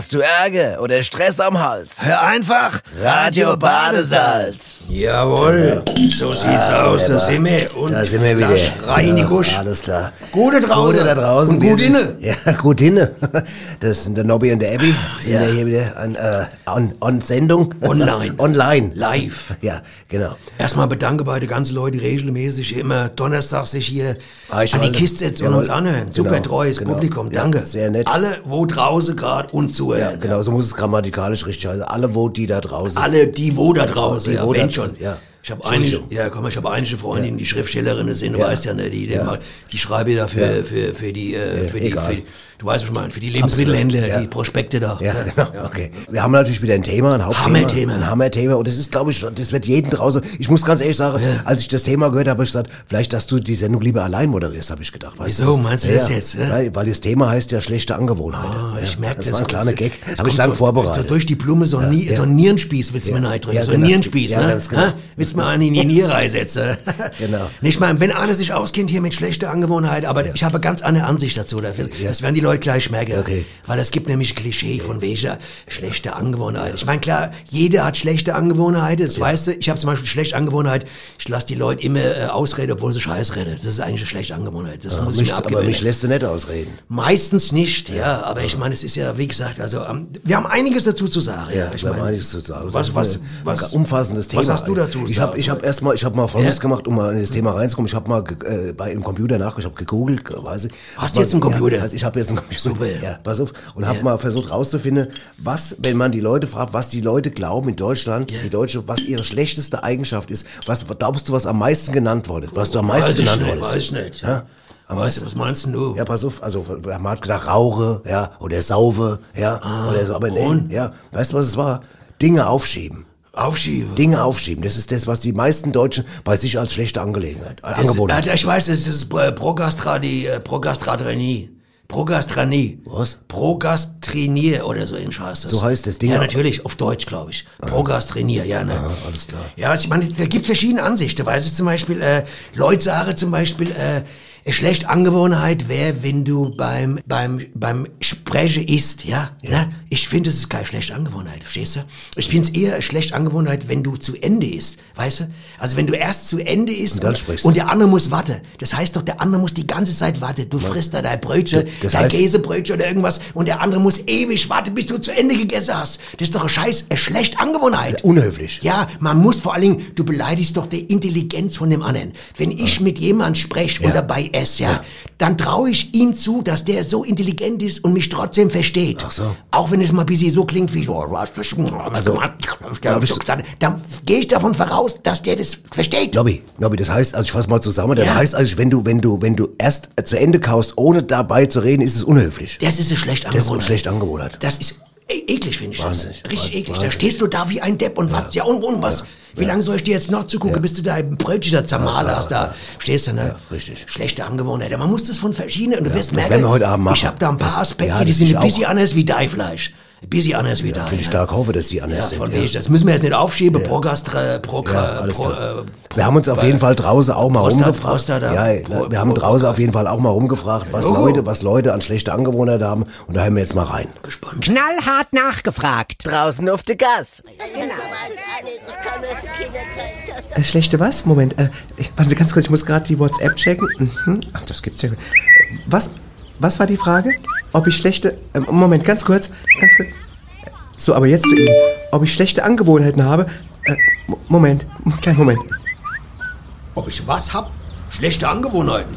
Hast du Ärger oder Stress am Hals? Hör einfach Radio Badesalz. Jawohl, so sieht's aus, da sind wir. Und Da sind wir wieder. Flasch rein in die Gusch. Alles klar. Gute draußen. Gute da draußen. Und gut inne. Ja, gut inne. Das sind der Nobby und der Abby. Sind ja. ja hier wieder an, äh, on, on Sendung. Online. Online. Live. Ja, genau. Erstmal bedanke bei den ganzen Leuten, die regelmäßig immer Donnerstag sich hier Ah, ich an die. Kiste setzen und uns anhören. Super Genau, treues genau. Publikum, Ja, danke. sehr nett. Alle, wo draußen gerade uns Ja, zuhören. genau, so muss es grammatikalisch richtig heißen. Alle, wo die da draußen. Alle, die wo da draußen, Die, ja, wo wenn da- schon. ja. Ich habe einige, ja, komm, ich habe einige Freundinnen, die Schriftstellerinnen sind, du Ja. weißt ja, ne, die, die, Ja. die schreiben da für, für, für die, äh, für die, für die, du weißt, was ich meine, für die Lebensmittelhändler, Ja. die Prospekte da. Ja, ne? genau. Okay. Wir haben natürlich wieder ein Thema, ein Hauptthema. Hammerthema. Ein Hammerthema. Und das ist, glaube ich, das wird jeden draußen. Ich muss ganz ehrlich sagen, als ich das Thema gehört habe, habe ich gesagt, vielleicht, dass du die Sendung lieber allein moderierst, habe ich gedacht. Weißt Wieso? du, Meinst du das jetzt? Weil, weil das Thema heißt ja schlechte Angewohnheiten. Ah, ich merke das. das. war ein kleiner Gag. Das Habe ich kommt lang so, vorbereitet. So durch die Blume so ein, ja. so ein Nierenspieß willst du mir neidrücken. Ja, so ein genau. Nierenspieß, ne? genau. Willst du mir einen in die Niere reinsetzen? Genau. Nicht mal, wenn einer sich auskennt hier mit schlechter Angewohnheit, aber ich habe ganz andere Ansicht dazu. Das, das werden die Leute gleich merken. Okay. Weil es gibt nämlich Klischee von welcher schlechte Angewohnheit. Ich meine, klar, jeder hat schlechte Angewohnheiten. Das weißt du, ich habe zum Beispiel schlechte Angewohnheit, ich lasse die Leute immer äh, ausreden, obwohl sie Scheiß reden. Das ist eigentlich eine schlechte Angewohnheit. Das muss ich mich, mir aber mich lässt du nicht ausreden. Meistens nicht, ja, aber ich meine, es ist ja, wie gesagt, also ähm, wir haben einiges dazu zu sagen. Ja, ich wir haben meine, einiges zu sagen. was, was, was, umfassendes Thema. Was hast du dazu? Ich habe, ich habe erstmal, ich habe mal Folgendes Ja? gemacht, um mal in das Thema reinzukommen. Ich habe mal äh, bei im Computer nach, ich habe gegoogelt, weiß ich. Hast Hab du jetzt einen Computer? Ja, ich habe jetzt einen Computer. Super. Ja, pass auf. Und habe mal versucht rauszufinden, was, wenn man die Leute fragt, was die Leute glauben in Deutschland, die Deutsche, was ihre schlechteste Eigenschaft ist. Was glaubst du, was am meisten genannt wurde? Was du am meisten weiß genannt nicht, wurdest? weiß ich nicht. Ja? Weißt du, was meinst du? Ja, pass auf, also man hat gedacht Rauche, ja, oder Sauve, ja, oder so, aber Ah, und? ja, weißt du, was es war? Dinge aufschieben. Aufschieben. Dinge aufschieben, das ist das, was die meisten Deutschen bei sich als schlechte Angelegenheit, äh, Angewohnheit. Ja, ich weiß, das ist äh, äh, Progastradinie. Progastranie. Was? Progastrinier oder so ähnlich heißt das. So heißt das Ding Ja, natürlich, auf Deutsch, glaube ich. Progastrinier, ja, ne? alles klar. Ja, ich meine, da gibt verschiedene Ansichten. Weißt du, zum Beispiel, äh, Leute sagen zum Beispiel, äh, schlechte Angewohnheit wäre, wenn du beim, beim, beim Sprechen isst, ja? Ne? Ich finde, es ist keine schlechte Angewohnheit, verstehst du? Ich finde es eher eine schlechte Angewohnheit, wenn du zu Ende isst, weißt du? Also wenn du erst zu Ende isst Und dann und, sprichst. und der andere muss warten. Das heißt doch, der andere muss die ganze Zeit warten. Du frisst da dein Brötchen, Das dein heißt- Käsebrötchen oder irgendwas und der andere muss ewig warten, bis du zu Ende gegessen hast. Das ist doch eine scheiß, eine schlechte Angewohnheit. Unhöflich. Ja, man muss vor allen Dingen, du beleidigst doch die Intelligenz von dem anderen. Wenn ich mit jemand spreche und dabei esse, ja, dann traue ich ihm zu, dass der so intelligent ist und mich trotzdem versteht. Ach so. Auch wenn es mal ein bisschen so klingt wie so, also, dann, dann, dann gehe ich davon voraus, dass der das versteht. Nobby, Nobby, das heißt, also ich fasse mal zusammen, das Ja. heißt also, wenn du, wenn du, wenn du erst zu Ende kaust, ohne dabei zu reden, ist es unhöflich. Das ist eine schlechte Das ist eine schlechte Angewohnheit. Das ist eklig, finde ich Wahnsinnig. das. Richtig Wahnsinn. eklig. Da stehst du da wie ein Depp und wartest. Ja, und, und was? Wie lange soll ich dir jetzt noch zugucken, bis du da ein Brötchen da zermahlen hast? Da stehst du, ne? richtig. Schlechte Angewohnheit. Man muss das von verschiedenen, und du wirst merken, wir heute Abend machen. ich habe da ein paar Aspekte, ja, die sind ein bisschen anders wie dein Ein bisschen anders wie dein. Ich ne? stark hoffe, dass die anders Ja, sind. von ja. wegen. Das müssen wir jetzt nicht aufschieben. Progastra, Progra, Ja, alles Pro, äh, Wir haben uns auf jeden Fall draußen auch mal Prostat- rumgefragt. Prostat- ja, Pro- wir haben Pro- draußen auf jeden Fall auch mal rumgefragt, was Logo. Leute, was Leute an schlechte Angewohnheiten haben. Und da hören wir jetzt mal rein. gespannt. Knallhart nachgefragt. Draußen auf der Gas. Äh, schlechte was? Moment, äh, warten Sie ganz kurz, ich muss gerade die WhatsApp checken. Mhm. Ach, das gibt's ja. Äh, Was, was war die Frage? Ob ich schlechte, ähm, Moment, ganz kurz, ganz kurz. So, aber jetzt zu Ihnen. Ob ich schlechte Angewohnheiten habe? Äh, Mo- Moment, kleinen Moment. Ob ich was hab? Schlechte Angewohnheiten.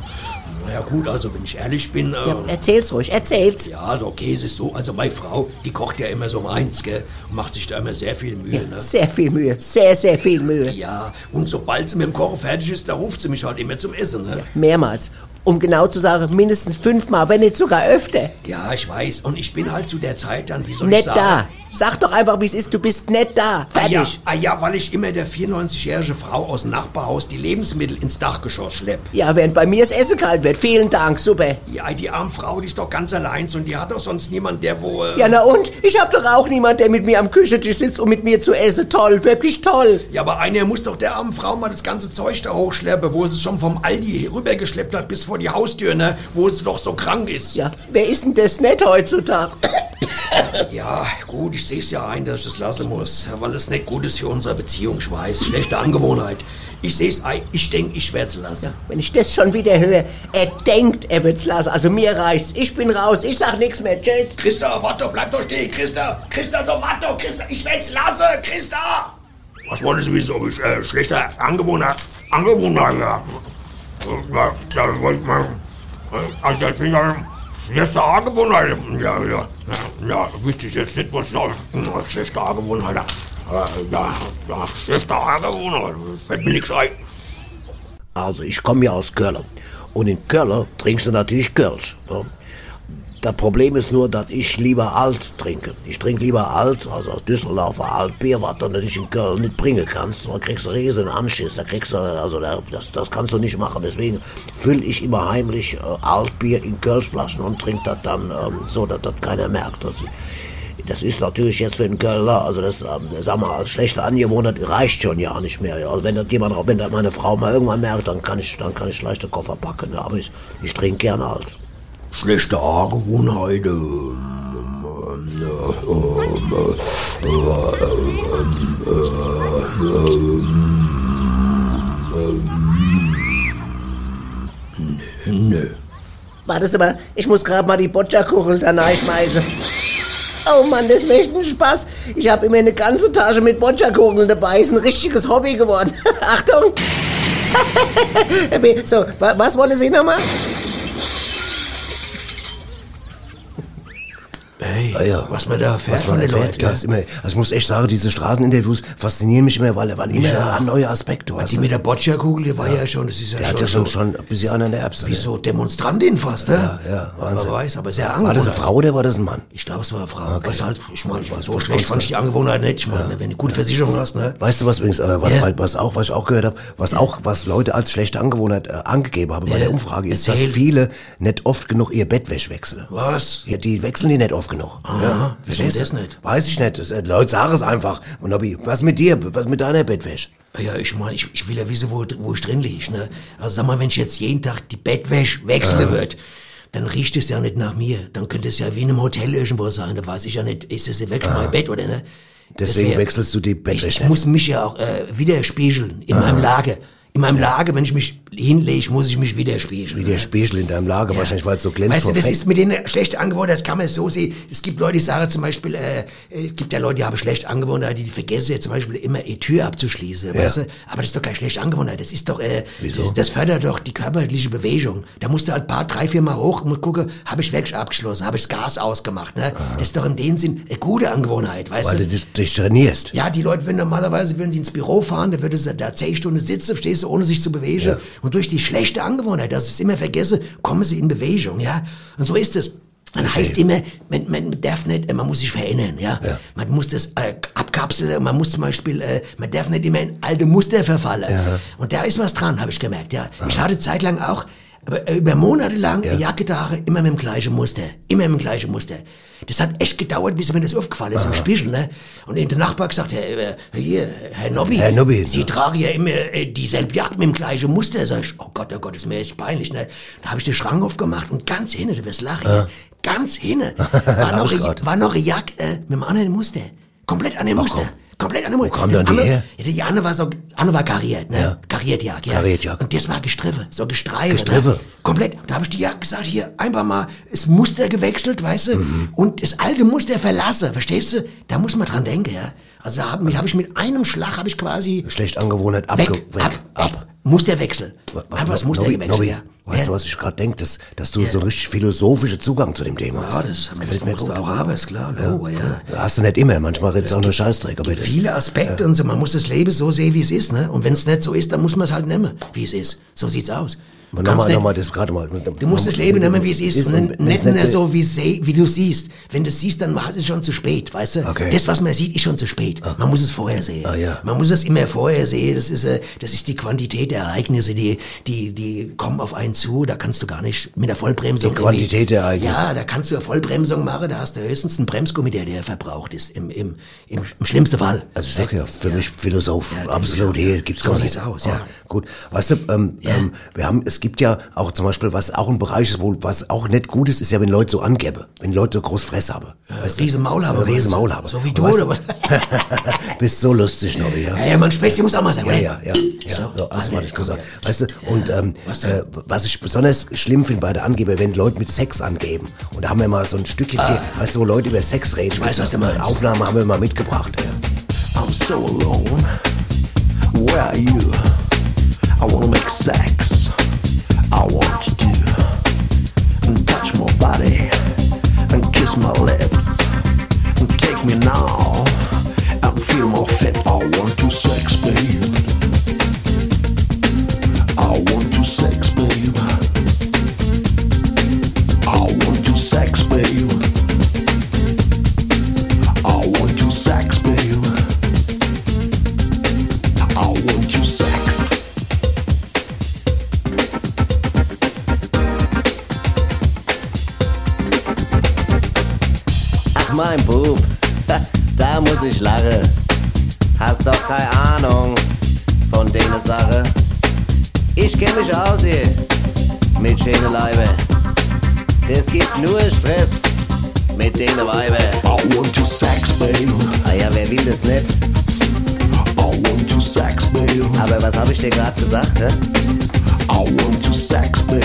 Na ja gut, also wenn ich ehrlich bin, äh, Ja, erzähl's ruhig, erzähl's. Ja, also okay, es ist so. Also meine Frau, die kocht ja immer so um eins, gell? Und macht sich da immer sehr viel Mühe, ne? Sehr viel Mühe, sehr, sehr viel Mühe. Ja, und sobald sie mit dem Kochen fertig ist, da ruft sie mich halt immer zum Essen, ne? Mehrmals. Um genau zu sagen, mindestens fünfmal, wenn nicht sogar öfter. Ja, ich weiß. Und ich bin halt zu der Zeit dann, wie soll Nicht ich sagen? da. Sag doch einfach, wie es ist, du bist nicht da. Ah ja, Fertig. ah ja, weil ich immer der 94-jährige Frau aus dem Nachbarhaus die Lebensmittel ins Dachgeschoss schlepp. Ja, während bei mir das Essen kalt wird. Vielen Dank, super. Ja, die arme Frau, die ist doch ganz allein und die hat doch sonst niemand, der wo... Äh, Ja, na und? Ich hab doch auch niemand, der mit mir am Küchentisch sitzt, um mit mir zu essen. Toll, wirklich toll. Ja, aber einer muss doch der armen Frau mal das ganze Zeug da hochschleppen, wo sie es schon vom Aldi rübergeschleppt hat bis vor die Haustür, ne? Wo sie doch so krank ist. Ja, wer ist denn das nicht heutzutage? Ja, gut, ich sehe es ja ein, dass ich das lassen muss, weil es nicht gut ist für unsere Beziehung, ich weiß. Schlechte Angewohnheit. Ich sehe es ein, ich denke, ich werde es lassen. Wenn ich das schon wieder höre, er denkt, er wird's lassen. Also mir reicht's. Ich bin raus. Ich sag nichts mehr. Tschüss. Christa, warte, bleib doch stehen, Christa. Christa, so warte, Christa, ich werde es lassen, Christa. Was wollen Sie wissen, ob ich äh, schlechte Angewohnheit, Angewohnheit habe? Ja, da wollte man, äh, also das sind ja schlechte Angewohnheiten. Ja, ja, ja, ich jetzt nicht, was noch schlechte Angewohnheiten habe. Ja, ja, schlechte Angewohnheiten, fällt mir nichts ein. Also ich komme ja aus Köln. Und in Köln trinkst du natürlich Kölsch. Ne? Das Problem ist nur, dass ich lieber alt trinke. Ich trinke lieber alt, also aus Düsseldorfer Altbier, was du natürlich in Köln nicht bringen kannst. Da kriegst du riesen Anschiss, da kriegst du, also da, das, das kannst du nicht machen. Deswegen fülle ich immer heimlich äh, Altbier in Kölschflaschen und trinke das dann ähm, so, dass das keiner merkt. Das, das ist natürlich jetzt für den Kölner, also das, ähm, sag mal, als schlechte Angewohnheit reicht schon ja nicht mehr. Ja. Also wenn das jemand, wenn das meine Frau mal irgendwann merkt, dann kann ich, dann kann ich leichte Koffer packen. Ja. Aber ich, ich trinke gern alt. Schlechte Angewohnheiten. Nö. Warte mal, ich muss gerade mal die Boccia-Kuchel da reinschmeißen. Oh Mann, das ist mir echt ein Spaß. Ich habe immer eine ganze Tasche mit Boccia-Kugeln dabei. Ist ein richtiges Hobby geworden. Achtung! so, wa was wollen Sie nochmal? Hey, Ah, ja. was man da erfährt Was man von den erfährt, Leuten. ja, ist immer, also ich muss echt sagen, diese Straßeninterviews faszinieren mich immer, weil, weil immer Ja. ein neuer Aspekt, du weißt. Die mit der Boccia-Kugel, die war ja schon, das ist ja Der schon, hat ja schon, so, schon ein bisschen in der Erbse. wie so Demonstrantin fast, ne? Ja, ja, Wahnsinn. Man weiß, aber sehr War angewohnt. das eine Frau oder war das ein Mann? Ich glaube, es war eine Frau. Okay. Was halt, ich meine, so schlecht fand ich die Angewohnheit nicht. Ich meine, wenn du gute Versicherung hast, ne? Weißt du was übrigens, äh, was, Ja. was auch, was ich auch gehört habe, was auch, was Leute als schlechte Angewohnheit äh, angegeben haben bei Ja. der Umfrage, ist, Erzähl. dass viele nicht oft genug ihr Bettwäsch wechseln. Was? Ja, die wechseln die nicht oft genug. ja, wieso das nicht? Weiß ich nicht. Das, äh, Leute sagen es einfach. Und Nobby, was mit dir? Was mit deiner Bettwäsche? Ja, ich meine, ich, ich will ja wissen, wo, wo ich drin liege, ne? Also sag mal, wenn ich jetzt jeden Tag die Bettwäsche wechseln würde, dann riecht es ja nicht nach mir. Dann könnte es ja wie in einem Hotel irgendwo sein. Da weiß ich ja nicht, ist es wirklich mein Bett oder ne? Deswegen wär- wechselst du die Ich, Bettwäsche ich nicht. muss mich ja auch äh, widerspiegeln in meinem Lager. In meinem Lager, wenn ich mich hinlege, muss ich mich widerspiegeln. Wie der Spiegel in deinem Lager, wahrscheinlich, weil es so glänzt Weißt du, das Fett. ist mit den schlechten Angewohnheiten, das kann man so sehen. Es gibt Leute, die sagen zum Beispiel, äh, es gibt ja Leute, die haben schlechte Angewohnheiten, die vergessen ja zum Beispiel immer die Tür abzuschließen, weißt du? Aber das ist doch keine schlechte Angewohnheit. Das ist doch, äh, Wieso? Das, das fördert doch die körperliche Bewegung. Da musst du halt ein paar, drei, vier Mal hoch und gucken, habe ich wirklich abgeschlossen, habe ich das Gas ausgemacht, ne? Das ist doch in dem Sinn eine gute Angewohnheit, weißt weil du? du dich, trainierst. Ja, die Leute würden normalerweise würden die ins Büro fahren, da würde sie da zehn Stunden sitzen, stehst du, ohne sich zu bewegen. Und durch die schlechte Angewohnheit, dass sie es immer vergessen, kommen sie in Bewegung, ja. Und so ist es. Man heißt immer, man, man darf nicht, man muss sich verändern, ja. Ja. Man muss das äh, abkapseln, man muss zum Beispiel, äh, man darf nicht immer in alte Muster verfallen. Und da ist was dran, habe ich gemerkt, ja. Ich hatte zeitlang auch, über Monate lang eine Jacke trage, immer mit dem gleichen Muster, immer mit dem gleichen Muster. Das hat echt gedauert, bis mir das aufgefallen ist im Spiegel, ne? Und der Nachbar gesagt, Herr, äh, hier, Herr Nobby, Herr Nobby, Sie ja. tragen ja immer äh, dieselbe Jacke mit dem gleichen Muster. Sag ich, oh Gott, oh Gott, ist mir echt peinlich, ne? Da habe ich den Schrank aufgemacht und ganz hinten, du wirst lachen, ja. ganz hinten, war noch, war noch eine Jacke äh, mit einem anderen Muster. Komplett anderen Muster. Komplett andere Muster. kam Das dann die her? Ja, die andere war so, andere war kariert, ne? Ja. Kariertjacke, ja. Kariertjacke. Und das war gestriffen, so gestreift. Gestriffen? Ne? Komplett. Da habe ich die Jacke gesagt, hier, einfach mal das Muster gewechselt, weißt du? Mhm. Und das alte Muster verlassen, verstehst du? Da muss man dran denken, ja. Also da habe hab ich mit einem Schlag, habe ich quasi Schlechte Angewohnheit abge weg, weg, ab, ab. Musterwechsel. Einfach das Muster Nobby, gewechselt, Nobby, ja. Weißt du, was ich gerade denke? Dass, dass du so einen richtig philosophischen Zugang zu dem Thema hast. Ja, das haben wir gefällt mir gut. du aber ist klar, Logo, ja. Hast du nicht immer. Manchmal redest du auch nur Scheißdreck. Aber das, Viele Aspekte und so. Man muss das Leben so sehen, wie es ist, ne? Und wenn es nicht so ist, dann muss man es halt nehmen, wie es ist. So sieht's aus. Du kannst Nochmal, nochmal, das gerade mal. Du musst das Leben nehmen, wie es ist, und nicht, nur so, wie, wie du siehst. Wenn du es siehst, dann ist es schon zu spät, weißt du? Okay. Das, was man sieht, ist schon zu spät. Man muss es vorher sehen. Ah, ja. Man muss es immer vorher sehen. Das ist, äh, das ist die Quantität der Ereignisse, die, die, die kommen auf einen zu, da kannst du gar nicht mit der Vollbremsung. Die Quantität der Ereignisse. Ja, da kannst du eine Vollbremsung machen, da hast du höchstens einen Bremsgummi, der, der verbraucht ist, im, im, im, im schlimmsten Fall. Also ich sag ja, für mich Philosoph, Ja, absolut, hier gibt's So gar nicht. sieht's aus, ja. Gut, weißt du, ähm, ähm, wir haben, es gibt ja auch zum Beispiel, was auch ein Bereich ist, wo, was auch nicht gut ist, ist ja, wenn Leute so angeben, wenn Leute so groß Fresse haben. Du? riesen Maul haben, Ja, meinst du? Maul haben. So wie du, oder was? Bist so lustig, Nobby, ja. Ja, ja, man Späßchen muss auch mal sein, Ja, oder? ja, ja. ja. So, So, sagen. ja. Weißt du, und ähm, was äh, was ich besonders schlimm finde bei der Angeber, wenn Leute mit Sex angeben. Und da haben wir mal so ein Stück jetzt hier, weißt du, wo Leute über Sex reden. Ich Ah. weiß, was du meinst. Aufnahme haben wir mal mitgebracht. Ja. I'm so alone. Where are you? I wanna make sex. I want to and touch my body. And kiss my lips. And take me now. And feel my fit. I want to sex, babe. I want to sex, mein Bub, da muss ich lachen. Hast doch keine Ahnung von denen Sache. Ich kenn mich aus hier mit schönen Leibe. Das gibt nur Stress mit denen Weibe. I want you sex, babe. Ah ja, wer will das nicht? I want you sex, babe. Aber was habe ich dir gerade gesagt, hä? I want you sex, babe.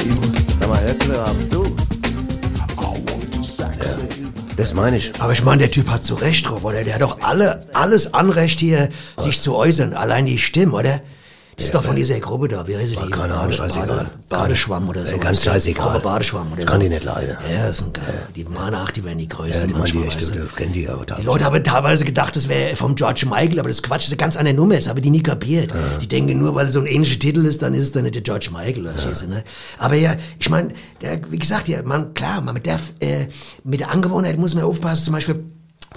Sag mal, hörst du mir überhaupt zu? I want you sex, babe. Das meine ich. Aber ich meine, der Typ hat so recht drauf, oder? Der hat doch alle, alles Anrecht hier, sich zu äußern. Allein die Stimme, oder? Das ist doch von dieser Gruppe da, wie heißt die? keine Ahnung, scheißegal. Badeschwamm oder so. Ey, ganz scheißegal. Gruppe Badeschwamm oder so. Kann die nicht leiden. Ja, das sind geil. Die meinen auch, die wären die Ja, größten die meinen die manchmal, echt, weißt du? die kennen die aber Die Leute haben teilweise gedacht, das wäre vom George Michael, aber das ist Quatsch, ist eine ganz andere Nummer, das haben die nie kapiert. Die denken nur, weil so ein ähnlicher Titel ist, dann ist es dann nicht der George Michael, verstehst du, ne? Aber ja, ich meine, wie gesagt, ja, man, klar, man mit der, äh, mit der Angewohnheit muss man aufpassen, zum Beispiel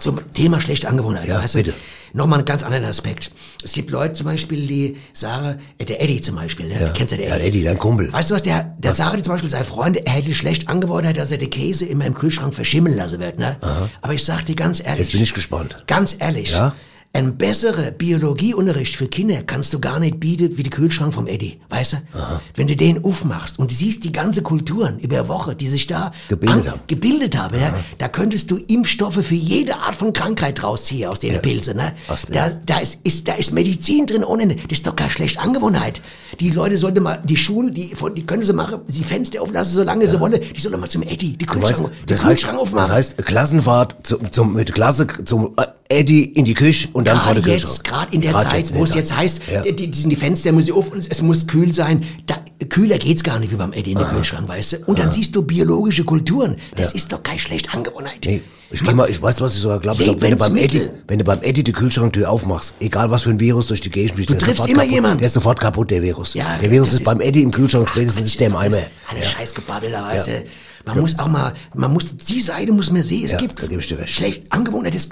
zum Thema schlechte Angewohnheit, Ja, weißt bitte. du? Nochmal einen ganz anderen Aspekt. Es gibt Leute zum Beispiel, die sagen, äh, der Eddie zum Beispiel, ne? Ja. Du kennst ja den Ja, Eddie. Eddie, dein Kumpel. Weißt du was, der, der sagt zum Beispiel seine Freunde, er hätte schlecht Angewohnheit, dass er den Käse immer im Kühlschrank verschimmeln lassen wird, ne? Aber ich sag dir ganz ehrlich. Jetzt bin ich gespannt. Ganz ehrlich. Ja? Ein besserer Biologieunterricht für Kinder kannst du gar nicht bieten wie der Kühlschrank vom Eddie, weißt du? Wenn du den aufmachst und siehst die ganze Kulturen über Woche, die sich da Gebildet haben. gebildet haben ja, da könntest du Impfstoffe für jede Art von Krankheit rausziehen aus den Pilzen, ne? Da, da ist, ist, da ist Medizin drin ohne Ende. Das ist doch keine schlechte Angewohnheit. Die Leute sollten mal, die Schule, die, die können sie machen, die Fenster auflassen, solange sie wollen. Die sollen mal zum Eddie, die Du weißt, Kühlschrank, den das, heißt, Kühlschrank das aufmachen. heißt, Klassenfahrt zum, zum, mit Klasse zum äh, Eddie in die Küche und dann vor Gerade der jetzt, gerade in der Grad Zeit, wo es jetzt heißt, Ja. die, die die Fenster muss auf und es muss kühl sein. Da, kühler geht's gar nicht wie beim Eddie in der Kühlschrank, weißt du? Und dann siehst du biologische Kulturen. Das ist doch keine schlechte Angewohnheit. Nee, ich mal, ich weiß, was ich sogar glaube. Glaub, wenn du beim Eddie, wenn du beim Eddie die Kühlschranktür aufmachst, egal was für ein Virus durch die Gegend fliegt, ist triffst immer kaputt. jemand. Der ist sofort kaputt, der Virus. Ja, der Virus das ist, beim ist- Eddie im Kühlschrank spätestens ist der im Eimer. Alles Scheißgebabbel, da weißt du. Man muss auch mal, man muss, die Seite muss man sehen. Es Ja, gibt schlecht Angewohnheit, das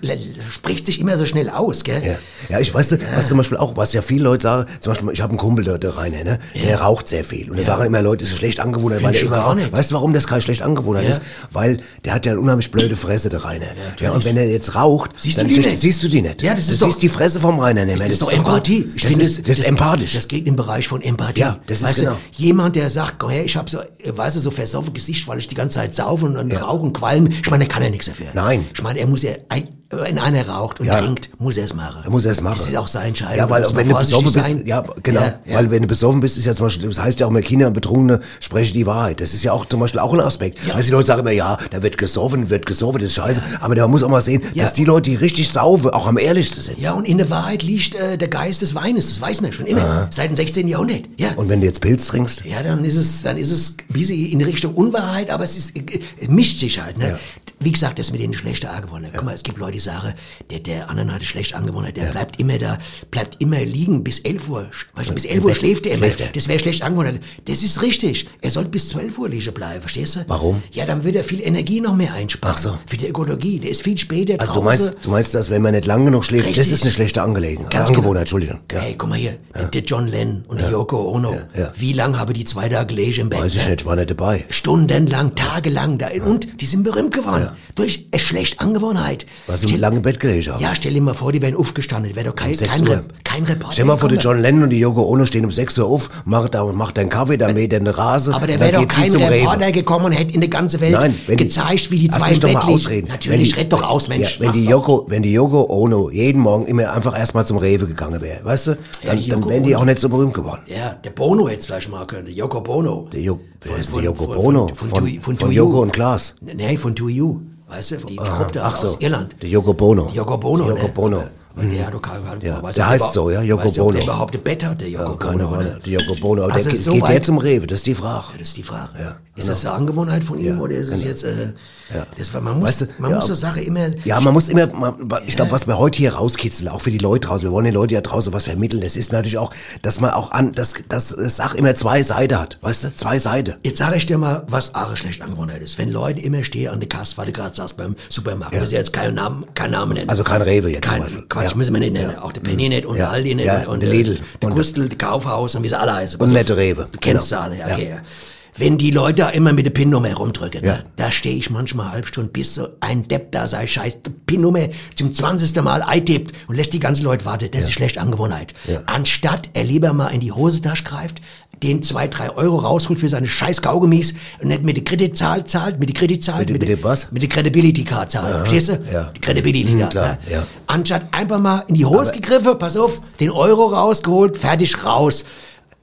spricht sich immer so schnell aus, gell? Ja, ja ich weiß, was zum Beispiel auch, was ja viele Leute sagen, zum Beispiel, ich habe einen Kumpel, der, der Rainer, ne? der raucht sehr viel. Und da sagen immer Leute, das ist schlecht angewohnt, weil ich er immer raucht. nicht. Weißt du, warum das keine schlecht angewohnt Ja. ist? Weil der hat ja eine unheimlich blöde Fresse, der Rainer. Ja, und wenn er jetzt raucht, Siehst du dann die siehst, nicht? siehst du die nicht. Ja, das ist du doch- siehst die Fresse vom Rainer nicht mehr. Das ist doch. Empathie. Ich das, finde, ist, das ist empathisch. Das geht im Bereich von Empathie. Ja, das ist genau. Du, jemand, der sagt, komm her, ich habe so, weißt du, so versoffen Gesicht, weil ich die ganze Zeit saufe und dann rauche und qualm. Ich meine, der kann ja nichts dafür. Nein. Ich meine, er muss ja, ein, wenn einer raucht und Ja. trinkt, muss er es machen. Er muss er es machen. Das ist auch seine Entscheidung. Ja, weil wenn du besoffen bist, sein. ja, genau, Ja, ja. weil wenn du besoffen bist, ist ja zum Beispiel, das heißt ja auch immer Kinder und Betrunkene sprechen die Wahrheit. Das ist ja auch zum Beispiel auch ein Aspekt. Ja. Also die Leute sagen immer, ja, da wird gesoffen, wird gesoffen, das ist scheiße. Aber man muss auch mal sehen, dass die Leute, die richtig saufen, auch am ehrlichsten sind. Ja, und in der Wahrheit liegt äh, der Geist des Weines, das weiß man schon immer. Seit dem 16. Jahrhundert. Ja. Und wenn du jetzt Pilz trinkst, Ja, dann ist es, dann ist es bisschen in Richtung Unwahrheit, aber es ist, es mischt sich halt, ne? Wie gesagt, das mit den schlechten Argwohnen. Guck mal, es gibt Leute, die Sache, der, der andere hat eine schlechte Angewohnheit, der bleibt immer da, bleibt immer liegen bis 11 Uhr. Weißt du, bis 11 Uhr schläft er immer. schläft er. Das wäre schlecht Angewohnheit. Das ist richtig. Er sollte bis 12 Uhr liegen bleiben, verstehst du? Warum? Ja, dann wird er viel Energie noch mehr einsparen. Ach so. Für die Ökologie. Der ist viel später Also du draußen. meinst, du meinst, dass wenn man nicht lang genug schläft, das Richtig. ist eine schlechte Angelegenheit. Ganz Angewohnheit, genau. Entschuldigung. Ja. Hey, guck mal hier, der John Lennon und die Yoko Ono. ja. Wie lang haben die zwei da gelegen im Bett? Weiß ich ne? nicht, war nicht dabei. Stundenlang, tagelang. Da, Und die sind berühmt geworden. Durch eine schlechte Angewohnheit. Was im Stell- langen Bett gelegen haben. Ja, stell dir mal vor, die wären aufgestanden. Wäre doch kein, sechs kein. Re kein Reporter. Stell mal vor, der gekommen. John Lennon und die Yoko Ono stehen um 6 Uhr auf, macht, da, macht einen Kaffee, dann mäht er eine Rase. Aber dann wäre doch kein Reporter Rewe. gekommen und hätte in der ganzen Welt Nein, wenn die- gezeigt, wie die zwei im Bett liegen. ausreden. Natürlich, die- red doch aus, Mensch. Ja, wenn, die. Yoko, wenn die Yoko Ono jeden Morgen immer einfach erstmal zum Rewe gegangen wäre, weißt du, dann, die dann wären die auch nicht so berühmt geworden. Ja, der Bono hätte es vielleicht mal können. Der Yoko Bono. Der jo Von- der Yoko von- Bono? von- von Von, To- von von To Yoko und Klaas. Nee, von To You. Weißt du, die Gruppe Ach so. aus Irland. Der Yoko Bono. Die Yoko Bono, Yoko ne? Bono. Aber, aber der hat doch kein, Ja, weiß der nicht, heißt so, ja, nicht, ob Der Bono. überhaupt ein Bett hat, der Ja, keine Bono. Ahnung, ne? die Yoko Bono. Aber Also der, so geht der weit- zum Rewe? Das ist die Frage. Das ist die Frage. Ja, ist genau. das eine Angewohnheit von ihm oder ist es jetzt, äh, das war, man muss, Weißt du, man ja, muss so Sache immer, Ja, man muss immer, man, ich glaube, was wir heute hier rauskitzeln, auch für die Leute draußen, wir wollen den Leuten ja draußen was vermitteln, das ist natürlich auch, dass man auch an, dass, dass das Sach immer zwei Seiten hat, weißt du, zwei Seiten. Jetzt sage ich dir mal, was auch eine schlechte Angewohnheit ist. Wenn Leute immer stehen an der Kasse, weil du gerade sagst beim Supermarkt, ja. müssen jetzt keinen Namen, keinen Namen nennen. Also kein Rewe jetzt zum Kein, Beispiel. Quatsch, Ja. müssen wir nicht nennen. Auch der Penny nicht und Ja. der Aldi nicht Ja, und, und der äh, Lidl. der Gustl, der Kaufhaus und wie sie alle heißen. Und nette. Rewe. Du kennst Genau. sie alle, Ja. okay. Ja. Wenn die Leute da immer mit der PIN-Nummer herumdrücken, Ja. ne, da stehe ich manchmal eine halbe Stunde, bis so ein Depp da sei scheiß PIN-Nummer zum 20. Mal eintippt und lässt die ganzen Leute warten. Das ist eine schlechte Angewohnheit. Ja. Anstatt er lieber mal in die Hosentasche greift, den zwei, drei Euro rausholt für seine scheiß Kaugummis und nicht mit der Kreditzahl zahlt, mit der Kreditzahl, Mit- mit der- dem was? Mit der Credibility Card zahlt, verstehst du? ja. Die Credibility Mhm, Card. klar, ne? ja. Anstatt einfach mal in die Hose gegriffen, pass auf, den Euro rausgeholt, fertig raus.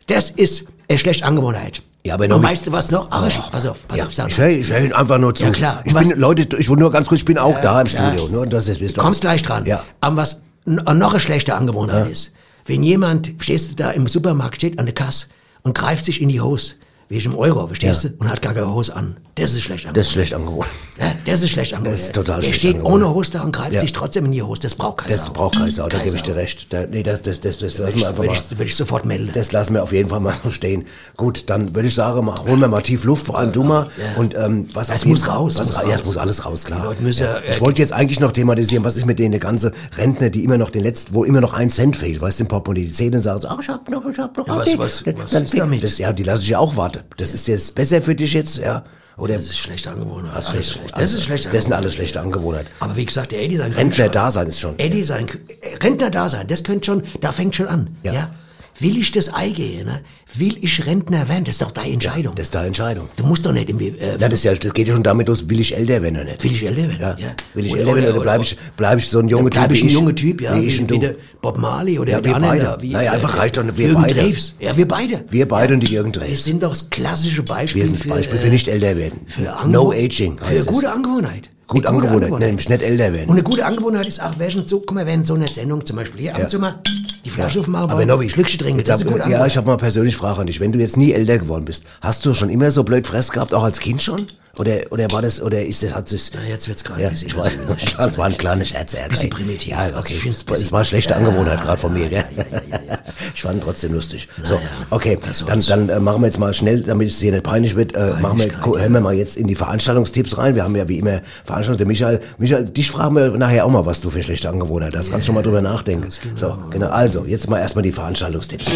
Das ist eine schlechte Angewohnheit. Ja, aber Und noch mit- weißt du was noch? Ach, pass auf, pass Ja, auf, sag ich höre ich hör Ihnen einfach nur zu. Ja, klar. Ich Was- bin, Leute, ich will nur ganz kurz, ich bin auch da im ja. Studio. Nur, das ist, Du kommst gleich dran. Ja. Aber was noch eine schlechte Angewohnheit ist, wenn jemand, stehst du da im Supermarkt, steht an der Kasse und greift sich in die Hose, wie ich im Euro, verstehst Ja. du, und hat gar keine Hose an. Das ist schlecht Das angewohnt. ist schlecht angewohnt. Ja, das ist schlecht angewohnt. ist total Der schlecht steht angewohnt. ohne Hose da und greift Ja. sich trotzdem in die Hose. Das braucht keiner. Das braucht Sau, da gebe ich dir recht. Da, nee, das, das, das, das lassen ich, wir einfach würde mal. ich, würde ich sofort melden. Das lassen wir auf jeden Fall mal so stehen. Gut, dann würde ich sagen, holen wir mal tief Luft, vor allem du mal. Und ähm, was Es muss raus, Was, muss ja, raus. es muss alles raus, klar. Müssen, ja. äh, Ich wollte jetzt eigentlich noch thematisieren, was ist mit denen, der ganze Rentner, die immer noch den letzten, wo immer noch ein Cent fehlt, weißt du, im Portemonnaie, die Zählen sagen so, ach, ich hab noch, ich hab noch. Ja, was- was- was Dann ist damit? Das, ja, die lasse ich ja auch warten. Das ist jetzt besser für dich jetzt, ja? Oder? Das ist schlecht Angewohnheit. Das, Alles schlecht. Das ist schlecht Das sind alles schlechte Angewohnheiten. Aber wie gesagt, der Eddie sein Rentner-Dasein ist schon. Eddie sein Rentner da sein, das könnte schon, da fängt schon an. Ja. Ja. Will ich das eingehen? Ne? Will ich Rentner werden? Das ist doch deine Entscheidung. Das ist deine Entscheidung. du musst doch nicht irgendwie, äh, Ja, das, ist ja, das geht ja schon damit los, will ich älter werden oder nicht? will ich älter werden? Ja. Will ich Oder- älter werden oder- oder bleibe ich, bleib ich so ein junger Bleib Typ ich wie ein junger Typ, ja, wie wie, ich und wie du? der Bob Marley oder Ja, wir beide. da, wie, Naja, einfach äh, reicht doch wir Jürgen beide. Drews. Ja, wir beide. Wir beide und die Jürgen Das Drews. sind doch das klassische Beispiel Wir sind das Beispiel für äh, nicht älter werden. für no aging. Für es. gute Angewohnheit. Gut Angewohnheit, nämlich nicht älter werden. Und eine gute Angewohnheit ist auch, während so, guck mal, während so einer Sendung zum Beispiel hier und zu mal die Flasche aufmachen, Aber Nobby, Schlückchen trinken, jetzt ist hab- Ja, ich habe mal persönlich Frage an dich. Wenn du jetzt nie älter geworden bist, hast du schon immer so blöd Fress gehabt, auch als Kind schon? Oder, oder war das, oder ist das, hat es... Na, jetzt wird's gerade Ja, ein bisschen ich weiß, das war ein kleines Scherz. ja, Bisschen primitiv. Ja, okay. Das war eine schlechte Ja, Angewohnheit gerade von mir, ja, gell? Ich fand trotzdem lustig. So, ja. okay, dann, dann äh, machen wir jetzt mal schnell, damit es dir nicht peinlich wird, äh, machen wir, hören wir mal jetzt in die Veranstaltungstipps rein. Wir haben ja wie immer Veranstaltungen. Der Michael, Michael, dich fragen wir nachher auch mal, was du für schlechte Angewohnheit hast. Kannst schon mal drüber nachdenken. So, genau. Also, jetzt mal erstmal die Veranstaltungstipps.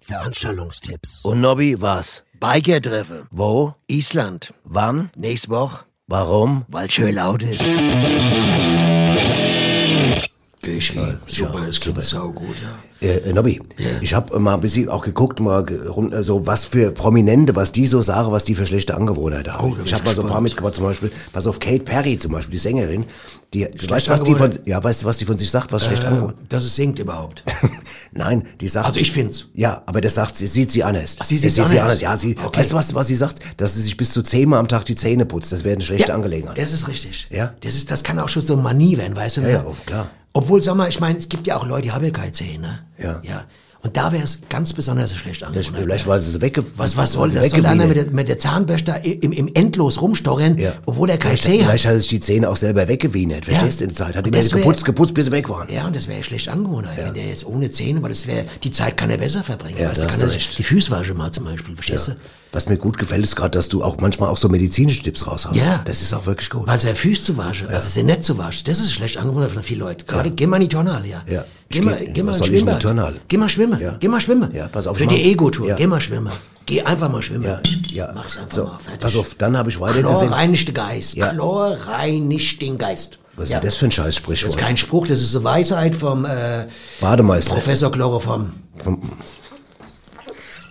Veranstaltungstipps. Und Nobby, was? Biker-Treffen. Wo? Island. Wann? Nächste Woche, Warum? weil schön laut ist. Geschi, super, das klingt saugut, ja. Äh, äh, Nobby, ich habe mal ein bisschen auch geguckt, mal äh, so was für Prominente, was die so sagen, was die für schlechte Angewohnheiten haben. Oh, ich habe mal so ein paar mitgebracht, zum Beispiel, pass auf, Kate Perry zum Beispiel, die Sängerin, die, du weißt, was die von, ja, weißt du, was die von sich sagt, was schlecht angewohnt? Dass es singt überhaupt. Nein, die sagt. Also ich find's. Ja, aber das sagt sie, sieht sie anders. Ach, sie sieht's Das sie anders? Ja, sie, Okay. weißt du, was, was sie sagt? Dass sie sich bis zu zehnmal am Tag die Zähne putzt. Das wäre eine schlechte Ja, Angelegenheit. Das ist richtig. Ja? Das ist, das kann auch schon so Manie werden, weißt du? ne? ja, auf- klar. Obwohl, sag mal, ich meine, es gibt ja auch Leute, die haben ja keine Zähne. Ja. Ja. Und da wäre es ganz besonders schlecht angewohnt. Vielleicht, sie es wegge... Was, was soll das? Soll einer mit der, mit der Zahnbürste im, im Endlos rumstochern, Ja. obwohl er kein Zeh hat? vielleicht hat er sich die Zähne auch selber weggewienert. Verstehst du, in Zeit? Hat Das wär- geputzt, geputzt, bis sie weg waren. Ja, und das wäre schlecht Angewohnheit, wenn der jetzt ohne Zähne, weil das wäre, die Zeit kann er besser verbringen. Ja, weißt, da du, hast kann er recht. die Füßwasche mal zum Beispiel, verstehst du? Was mir gut gefällt, ist gerade, dass du auch manchmal auch so medizinische Tipps raushaust. Ja. Das ist auch wirklich gut. Weil sein Füß zu waschen, also sein Netz zu waschen, das ist schlecht angewohnt von vielen Leuten. Gerade, geh mal in die Turnhalle, ja. Ja. Geh mal, geh- mal Schwimmbad. Geh mal schwimmen. Ja. Geh mal schwimmen. Ja, pass auf, Für die Ego-Tour. Ja. Geh mal schwimmen. Geh einfach mal schwimmen. Ja, ja. Mach's einfach so, mal fertig. pass auf, dann habe ich weiter Chlor gesehen. reinigt den Geist. Ja. Chlor reinigt den Geist. Was ist ja. denn das für ein scheiß Das Sprichwort? ist kein Spruch, das ist eine Weisheit vom äh, Bademeister. Professor Chloroform.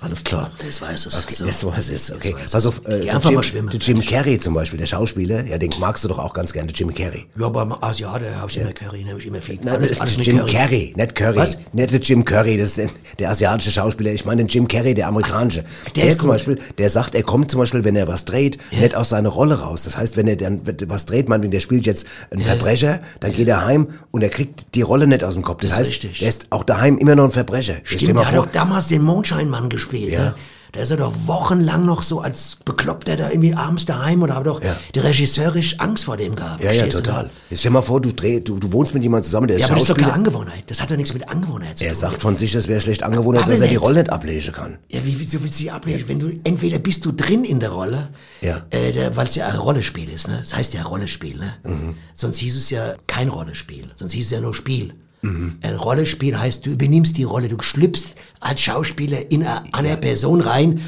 Alles klar. Das weiß es. Okay, So. das weiß es. Okay. weiß Pass auf, äh, der einfach Jim, mal schwimmen. Der Jim Carrey zum Beispiel, der Schauspieler, ja, den magst du doch auch ganz gerne, der Jim Carrey. Ja, beim Asiate habe ich immer Curry, nämlich immer viel. Nein, alles, das alles Jim Curry. Carrey, nicht Curry. Was? Nicht der Jim Curry, das ist der, der asiatische Schauspieler. Ich meine den Jim Carrey, der amerikanische. der der ist zum gut. Beispiel, der sagt, er kommt zum Beispiel, wenn er was dreht, nicht aus seiner Rolle raus. Das heißt, wenn er dann was dreht, man, der spielt jetzt einen Verbrecher, dann geht er heim und er kriegt die Rolle nicht aus dem Kopf. Das, ist heißt, richtig. der ist auch daheim immer noch ein Verbrecher. Stimmt, der hat doch damals den Mondscheinmann gespielt. Ja. Ne? Da ist er doch wochenlang noch so als Bekloppter da irgendwie abends daheim und hat doch Ja. der Regisseur richtig Angst vor dem gehabt. ja, ja, verstehst du? total. Jetzt stell dir mal vor, du, dreh, du, du wohnst mit jemandem zusammen, der ist Ja, aber das ist doch keine Angewohnheit. Das hat doch nichts mit Angewohnheit zu er tun. sagt von sich, das wäre schlecht angewohnt, Aber dass er die nicht. Rolle nicht ablesen kann. Ja, wie, wieso willst du sie ablehnen? Wenn du, entweder bist du drin in der Rolle, Ja. äh, weil es ja ein Rollenspiel ist, ne? Das heißt ja Rollenspiel, ne? Mhm. Sonst hieß es ja kein Rollenspiel. Sonst hieß es ja nur Spiel. Mhm. Ein Rollenspiel heißt, du übernimmst die Rolle, du schlüpfst als Schauspieler in eine andere Person rein.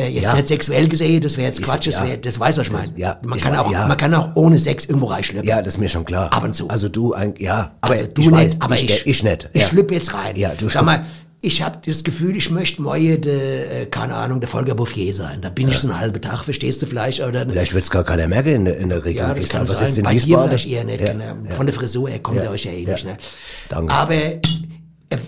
Äh, jetzt Ja. nicht sexuell gesehen, das wäre jetzt Ist- Quatsch, das, ja. wär, das weiß was ich meine. Ja, man, ich kann auch, ja. man kann auch ohne Sex irgendwo reinschlüpfen. Ja, das ist mir schon klar. Ab und zu. Also du, ein, ja, aber Also du ich weiß, nicht, aber ich, ich, ich nicht. Ich ja. schlüpfe jetzt rein. Ja, du Sag mal, ich habe das Gefühl, ich möchte morgen, de, äh, keine Ahnung, der Volker Bouffier sein. Da bin ich so einen halben Tag, verstehst du vielleicht? Oder, Vielleicht wird es gar keiner merken in, der- in der Region. ja, das Ich kann sag, was sein. Bei dir Wiesbaden? vielleicht eher nicht. Ja, genau. ja. Von der Frisur her kommt Ja, er euch ja eh ja. nicht. Ne? Danke. Aber äh,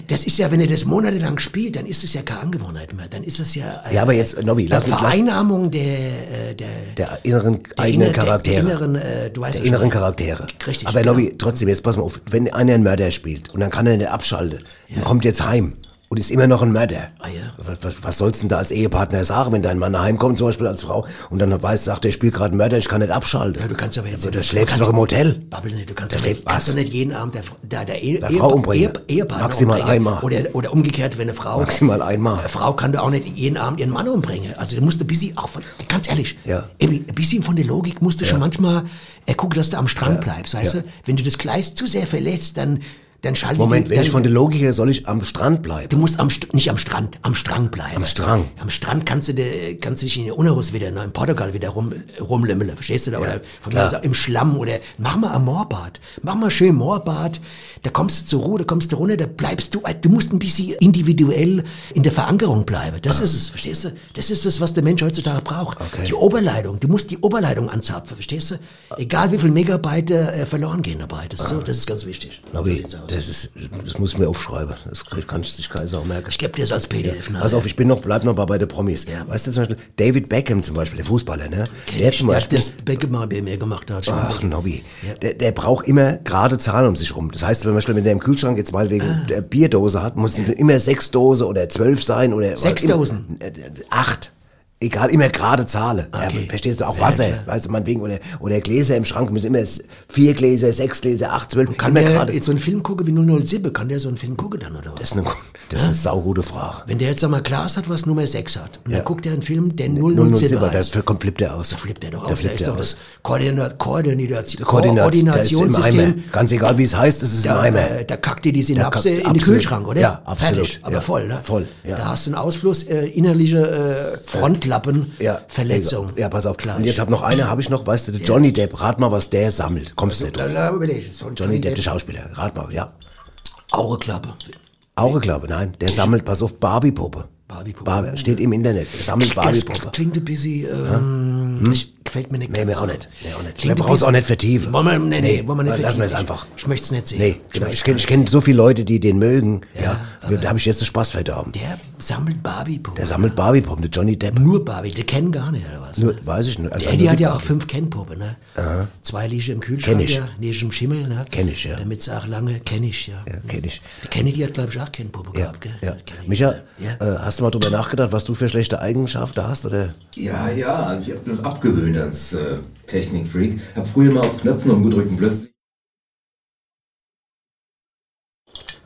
das ist ja, wenn er das monatelang spielt, dann ist es ja keine Angewohnheit mehr. Dann ist es ja, äh, Ja, aber jetzt, Nobby, lass mich- Vereinnahmung der, äh, der, Der inneren der eigenen inner- Charaktere. Der inneren, äh, du weißt der inneren. Charaktere. Richtig, Aber genau. Nobby, trotzdem, jetzt pass mal auf, wenn einer einen Mörder spielt und dann kann er nicht abschalten und kommt jetzt heim und ist immer noch ein Mörder. Ah, ja. was, was, was sollst du denn da als Ehepartner sagen, wenn dein Mann heimkommt, zum Beispiel als Frau, und dann weiß, sagt, er spielt gerade Mörder, ich kann nicht abschalten. Ja, du kannst aber jetzt. Aber du schläfst du doch im Hotel. Babbel nicht, du kannst, Der doch nicht, kannst doch nicht jeden Abend der, der, der Ehe, Der Frau umbringen. Ehe, Ehepartner Maximal umbringen. einmal. Oder, oder umgekehrt, wenn eine Frau. Maximal einmal. Eine Frau kann doch auch nicht jeden Abend ihren Mann umbringen. Also du musst ein bisschen auch von, ganz ehrlich, Ja. Ein bisschen von der Logik musst du schon manchmal äh, gucken, dass du am Strand bleibst, weißt Ja. du? Wenn du das Gleis zu sehr verlässt, dann, dann schaltet Moment, die, wenn ich von der Logik her soll ich am Strand bleiben. Du musst am, nicht am Strand, am Strang bleiben. Am Strang. Am Strand kannst du, de, kannst du dich in der Unerus wieder, ne, in Portugal wieder rum, rumlümmeln, verstehst du da? Oder von mir aus im Schlamm oder mach mal ein Moorbad. Mach mal schön Moorbad. Da kommst du zur Ruhe, da kommst du runter, da bleibst du, du musst ein bisschen individuell in der Verankerung bleiben. Das ist es, verstehst du? Das ist es, was der Mensch heutzutage braucht. Okay. Die Oberleitung, du musst die Oberleitung anzapfen, verstehst du? Egal wie viel Megabyte äh, verloren gehen dabei. Das ist, so, das ist ganz wichtig. So Nobby, aus. das ist, das muss ich mir aufschreiben. Das kann ich sich keine Sau merken. Ich gebe dir das als PDF. ne? Pass auf, ich bin noch, bleib noch bei den Promis. Ja. Weißt du zum Beispiel, David Beckham zum Beispiel, der Fußballer, ne? Der zum der Beispiel, das Beckham mal mir gemacht hat. ach, Nobby, Ja. der, der braucht immer gerade Zahlen um sich rum. Das heißt, wenn man wenn der im Kühlschrank jetzt mal wegen Ah. der Bierdose hat, muss es immer sechs Dose oder zwölf sein oder Sechs Dosen? äh, Acht. Egal, immer gerade Zahlen. Okay. Ja, verstehst du? Auch Ja, Wasser, klar. weißt du, meinetwegen, oder, oder Gläser im Schrank müssen immer vier Gläser, sechs Gläser, acht, zwölf, Kann immer der gerade. jetzt so einen Film gucken wie 007? Kann der so einen Film gucken dann, oder was? Das ist eine, das ist eine saugute Frage. Wenn der jetzt einmal Glas hat, was Nummer 6 hat, und Ja. dann guckt er einen Film, der 007, 007 heißt, dafür kommt flippt er aus. da flippt er doch Da aus. Da ist doch das Koordinat Koordination im Eimer. Koordinationssystem. Ganz egal, wie es heißt, es ist im Da, Eimer. äh, da kackt dir die Synapse in den. Kühlschrank, oder? Ja, absolut. Fertig, aber Ja. voll, ne? Voll, ja. Da hast du einen Ausfluss, äh, innerliche äh, Frontlappen, Ja, Verletzung. Ja, pass auf. Klar. Und jetzt hab noch eine, habe ich noch, weißt du, Johnny Depp, rat mal, was der sammelt. Kommst du nicht La, drauf? überleg. So ein Johnny Depp, der Schauspieler, rat mal, ja. Augeklappe. Augeklappe, nein, der sammelt, pass auf, Barbie-Puppe. Barbie-Puppe. Barbie, steht im Internet, der sammelt Barbie-Puppe. klingt ein bisschen, ähm, ich, gefällt mir nicht Nee, ganz mir auch nicht. Nee, auch nicht. Klingt brauchen es auch nicht vertiefen. Wollen wir, nee, nee, wollen wir nicht Lassen wir es vertiefen. einfach. Ich, ich möchte es nicht sehen. Nee, genau. Ich kenne gar ich nicht kenn so viele Leute, die den mögen. Ja, aber- da habe ich jetzt den Spaß verdorben. Der sammelt Barbie-Puppen. Der sammelt Barbie-Puppen, der Johnny Depp. Nur Barbie, der kennen gar nicht, oder was? Nur, weiß ich nicht. Also Der, die hat ja auch fünf Kennpuppen, ne? Zwei liegen im Kühlschrank, Kenn ich. ja, dem Schimmel, ne? Kenn ich, ja. Damit sie auch lange, kenn ich, ja. Ja, kenn ich. Die Kennedy hat, glaube ich, auch Kennpuppe Ja, gehabt, gell? ja. Ich. Micha, Ja. äh, hast du mal drüber nachgedacht, was du für schlechte Eigenschaften hast? Oder? Ja, ja, also ich habe mich abgewöhnt als äh, Technikfreak. Hab früher mal auf Knöpfen rumgedrückt und plötzlich.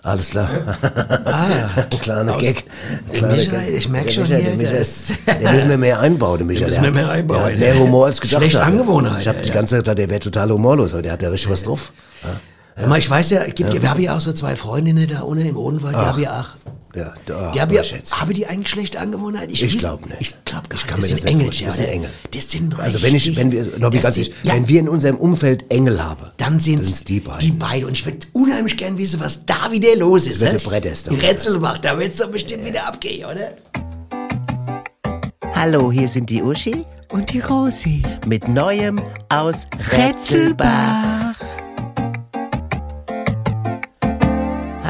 Alles klar. Ah, kleiner Gag. Der Kleiner Micha, Gag. ich merk Der schon Micha, hier, der Micha, der ist, ist- der müssen wir mehr einbauen, der Micha. Den müssen Der wir mehr einbauen, Der hat ja. mehr Humor als gedacht. Schlechte. Angewohnheit, Ich habe ja, die ja. ganze Zeit gedacht, der wäre total humorlos, aber der hat ja richtig was drauf. Ja. Sag mal, ich weiß ja, gibt, wir haben ja auch so zwei Freundinnen da unten im Odenwald, die haben ja auch. Ja, da, Die haben mein ja, haben die eigentlich schlechte Angewohnheit? Ich wüs- glaub nicht. Ich glaube gar Ich nicht. kann das mir sind das nicht Engel, vorstellen. Das ja, sind Engel. Das sind Also wenn ich, wenn wir, Lobby, das ganz sind- ehrlich, ja, wenn wir in unserem Umfeld Engel haben, dann sind sind's die beiden. Die beiden. Und ich würde unheimlich gern wissen, was da wieder los ist. wird ne? der Bretterster. Die Rätselbach, da wird's doch bestimmt wieder abgehen, oder? Hallo, hier sind die Uschi Und die Rosi. mit Neuem aus Rätselbach.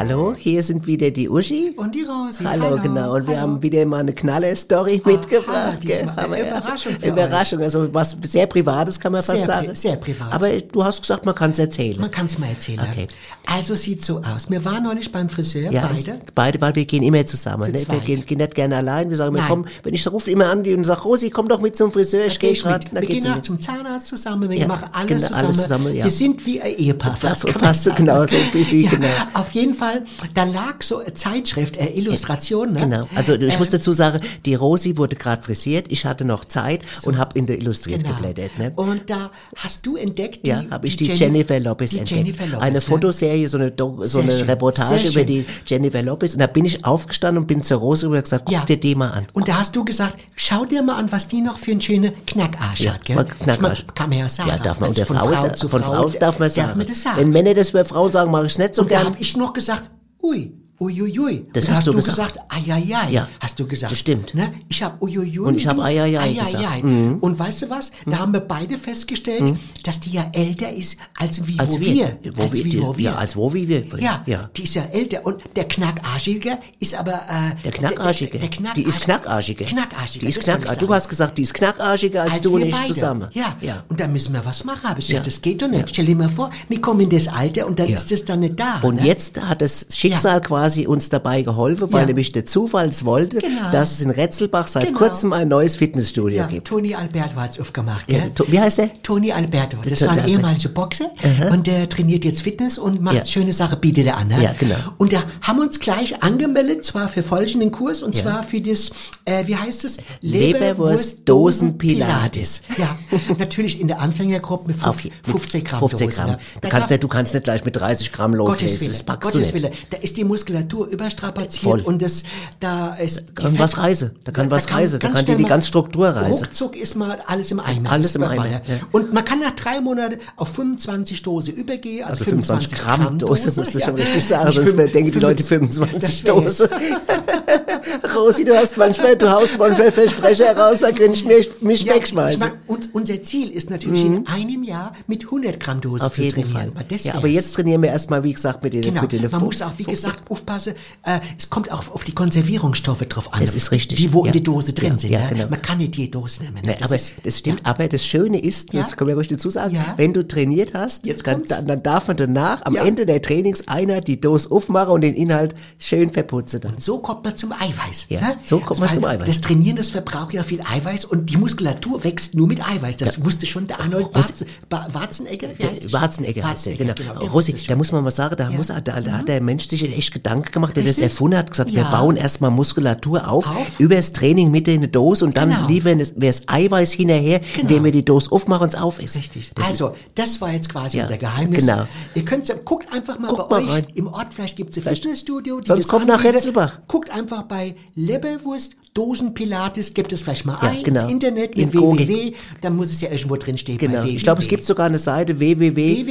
Hallo, hier sind wieder die Uschi. Und die Rosi. Hallo, genau. Und wir haben wieder mal eine Knaller-Story mitgebracht. Hammer, ja. Überraschung für Überraschung, also was sehr Privates kann man fast Sehr pri- sagen. sehr privat. Aber du hast gesagt, man kann es erzählen. Man kann es mal erzählen. Okay. Also es sieht so aus. Wir waren neulich beim Friseur, ja, beide. Beide, weil wir gehen immer zusammen. Zu Ne? Wir gehen, gehen nicht gerne allein. Wir sagen, wir kommen, wenn ich rufe immer an und sage, Rosi, komm doch mit zum Friseur, ich gehe gerade. Wir gehen sie auch zum Zahnarzt zusammen, wir Ja, machen alles genau, zusammen. alles zusammen, ja. Wir sind wie ein Ehepaar. Das passt genau, so bisschen, ja, genau. Auf jeden Fall, da lag so eine Zeitschrift, äh, Illustration. Ne? Genau. Also ich Äh, muss dazu sagen, die Rosi wurde gerade frisiert, ich hatte noch Zeit und habe in der Illustriert Genau. geblättert. Ne? Und da hast du entdeckt, die, Ja, habe ich die, Jennifer Lopez die entdeckt. Jennifer Lopez, eine ne? Fotoserie, so eine, Do so Sehr eine schön, Reportage über die Jennifer Lopez. Und da bin ich aufgestanden und bin zur Rose rüber und gesagt, guck Ja. dir die mal an. Und da hast du gesagt, schau dir mal an, was die noch für einen schönen Knackarsch Ja, hat. Gell? mal Knackarsch. Ich mein, kann man ja sagen. Ja, darf man unter von Frau, Frau zu von Frau, darf man sagen. Darf man das sagen. Wenn Männer das über Frauen sagen, mache ich nicht so Und da habe ich noch gesagt, ui, uiuiui. Das und hast du gesagt. gesagt. Eieiei. Ja, Hast du gesagt. das stimmt. Ne? Ich habe uiuiui. Und ich hab du eieiei eieiei. gesagt. Mhm. Und weißt du was? Da haben wir beide festgestellt, dass die ja älter ist, als wie Als wo wir. wir. Wo als wir- wie wo wir. ja, als wo wie wir. Ja, Ja. die ist ja älter. Und der Knackarschige ist aber... Äh, Der Knackarschige. Der, der, der die ist knackarschige. Knackarschige. Die ist das wollte ich knack, du hast gesagt, die ist knackarschiger als, als du und ich beide. zusammen. Ja. ja. Und da müssen wir was machen. Aber Ja. das geht doch nicht. Stell dir mal vor, wir kommen in das Alter und dann ist das dann nicht da. Und ne? jetzt hat das Schicksal quasi uns dabei geholfen, weil Ja. nämlich der Zufall es wollte, Genau. dass es in Retzelbach seit Genau. kurzem ein neues Fitnessstudio Ja, gibt. Toni Alberto hat es aufgemacht. Ja, wie heißt der? Toni Alberto. Das war ein ehemaliger Boxer und der trainiert jetzt Fitness und macht schöne Sachen, bietet er an. Ne? Ja, genau. Und da haben wir uns gleich angemeldet, zwar für folgenden Kurs und zwar für das, äh, wie heißt es? Leberwurst-Dosen-Pilates. Ja, natürlich in der Anfängergruppe mit Auf, 50, mit 50 Gramm 50 Dosen. Gramm. ne? Du kannst, nicht, du kannst nicht gleich mit 30 Gramm Gottes loslesen, Willen, das packst Gottes. Willen. Da ist die Muskulatur überstrapaziert Voll. und das, da ist... kann was reisen. Da kann was reisen. Da kann schnell dir die ganze Struktur reisen. Ruckzuck ist mal alles im Eimer. Alles im Eimer, ja. Und man kann nach drei Monaten auf 25 Dose übergehen, also, Also 25 Gramm Dose, musst du schon richtig sagen, sonst fünf- denken die Leute fünf- 25 das wär Dose. Rosi, du hast manchmal, du haust manchmal Versprecher raus, da kann ich mich, mich Ja, wegschmeißen. ich mein, uns, unser Ziel ist natürlich in einem Jahr mit 100 Gramm Dose Mhm. Auf zu jeden trainieren. Fall. das Ja, aber jetzt trainieren wir erstmal, wie gesagt, mit den, Genau, mit den man muss auch, wie 50 gesagt, aufpassen, äh, es kommt auch auf die Konservierungsstoffe drauf an. Es ist richtig, Die, wo ja. in der Dose drin Ja, sind. ja, ne? genau. Man kann nicht die Dose nehmen. Ne, aber das, stimmt, aber das Schöne ist, das können wir ruhig dazu sagen, wenn du trainiert hast, Jetzt dann, dann, dann darf man danach am. Ende der Trainingseinheit die Dose aufmachen und den Inhalt schön verputzen dann. So kommt man zum Eiweiß. Ja, ne? so kommt man zum Eiweiß. Das Trainieren, das verbraucht ja viel Eiweiß und die Muskulatur wächst nur mit Eiweiß. Das wusste schon der Arnold Warzen, Warzenegger. Warzenegger heißt der, genau. wusste es da muss man mal sagen, da, muss, da, da hat der Mensch sich echt Gedanken gemacht, der das Richtig? erfunden hat, gesagt, wir Ja. bauen erstmal Muskulatur auf, Auf. übers Training mit in eine Dose und dann Genau. liefern wir das Eiweiß hinterher, indem wir die Dose aufmachen und es aufessen. Richtig. Das also, das war jetzt quasi Ja, unser Geheimnis. genau. Ihr könnt guckt einfach mal Guckt bei mal euch rein. im Ort, vielleicht gibt es ein Vielleicht- Fitnessstudio. Die Sonst das kommt nach. Retzelbach. Guckt einfach bei Leberwurst, Dosenpilates, gibt es vielleicht mal Ja, ein genau. ins Internet In Google. www, dann muss es ja irgendwo drin stehen. Genau. Ich glaube, es gibt sogar eine Seite www.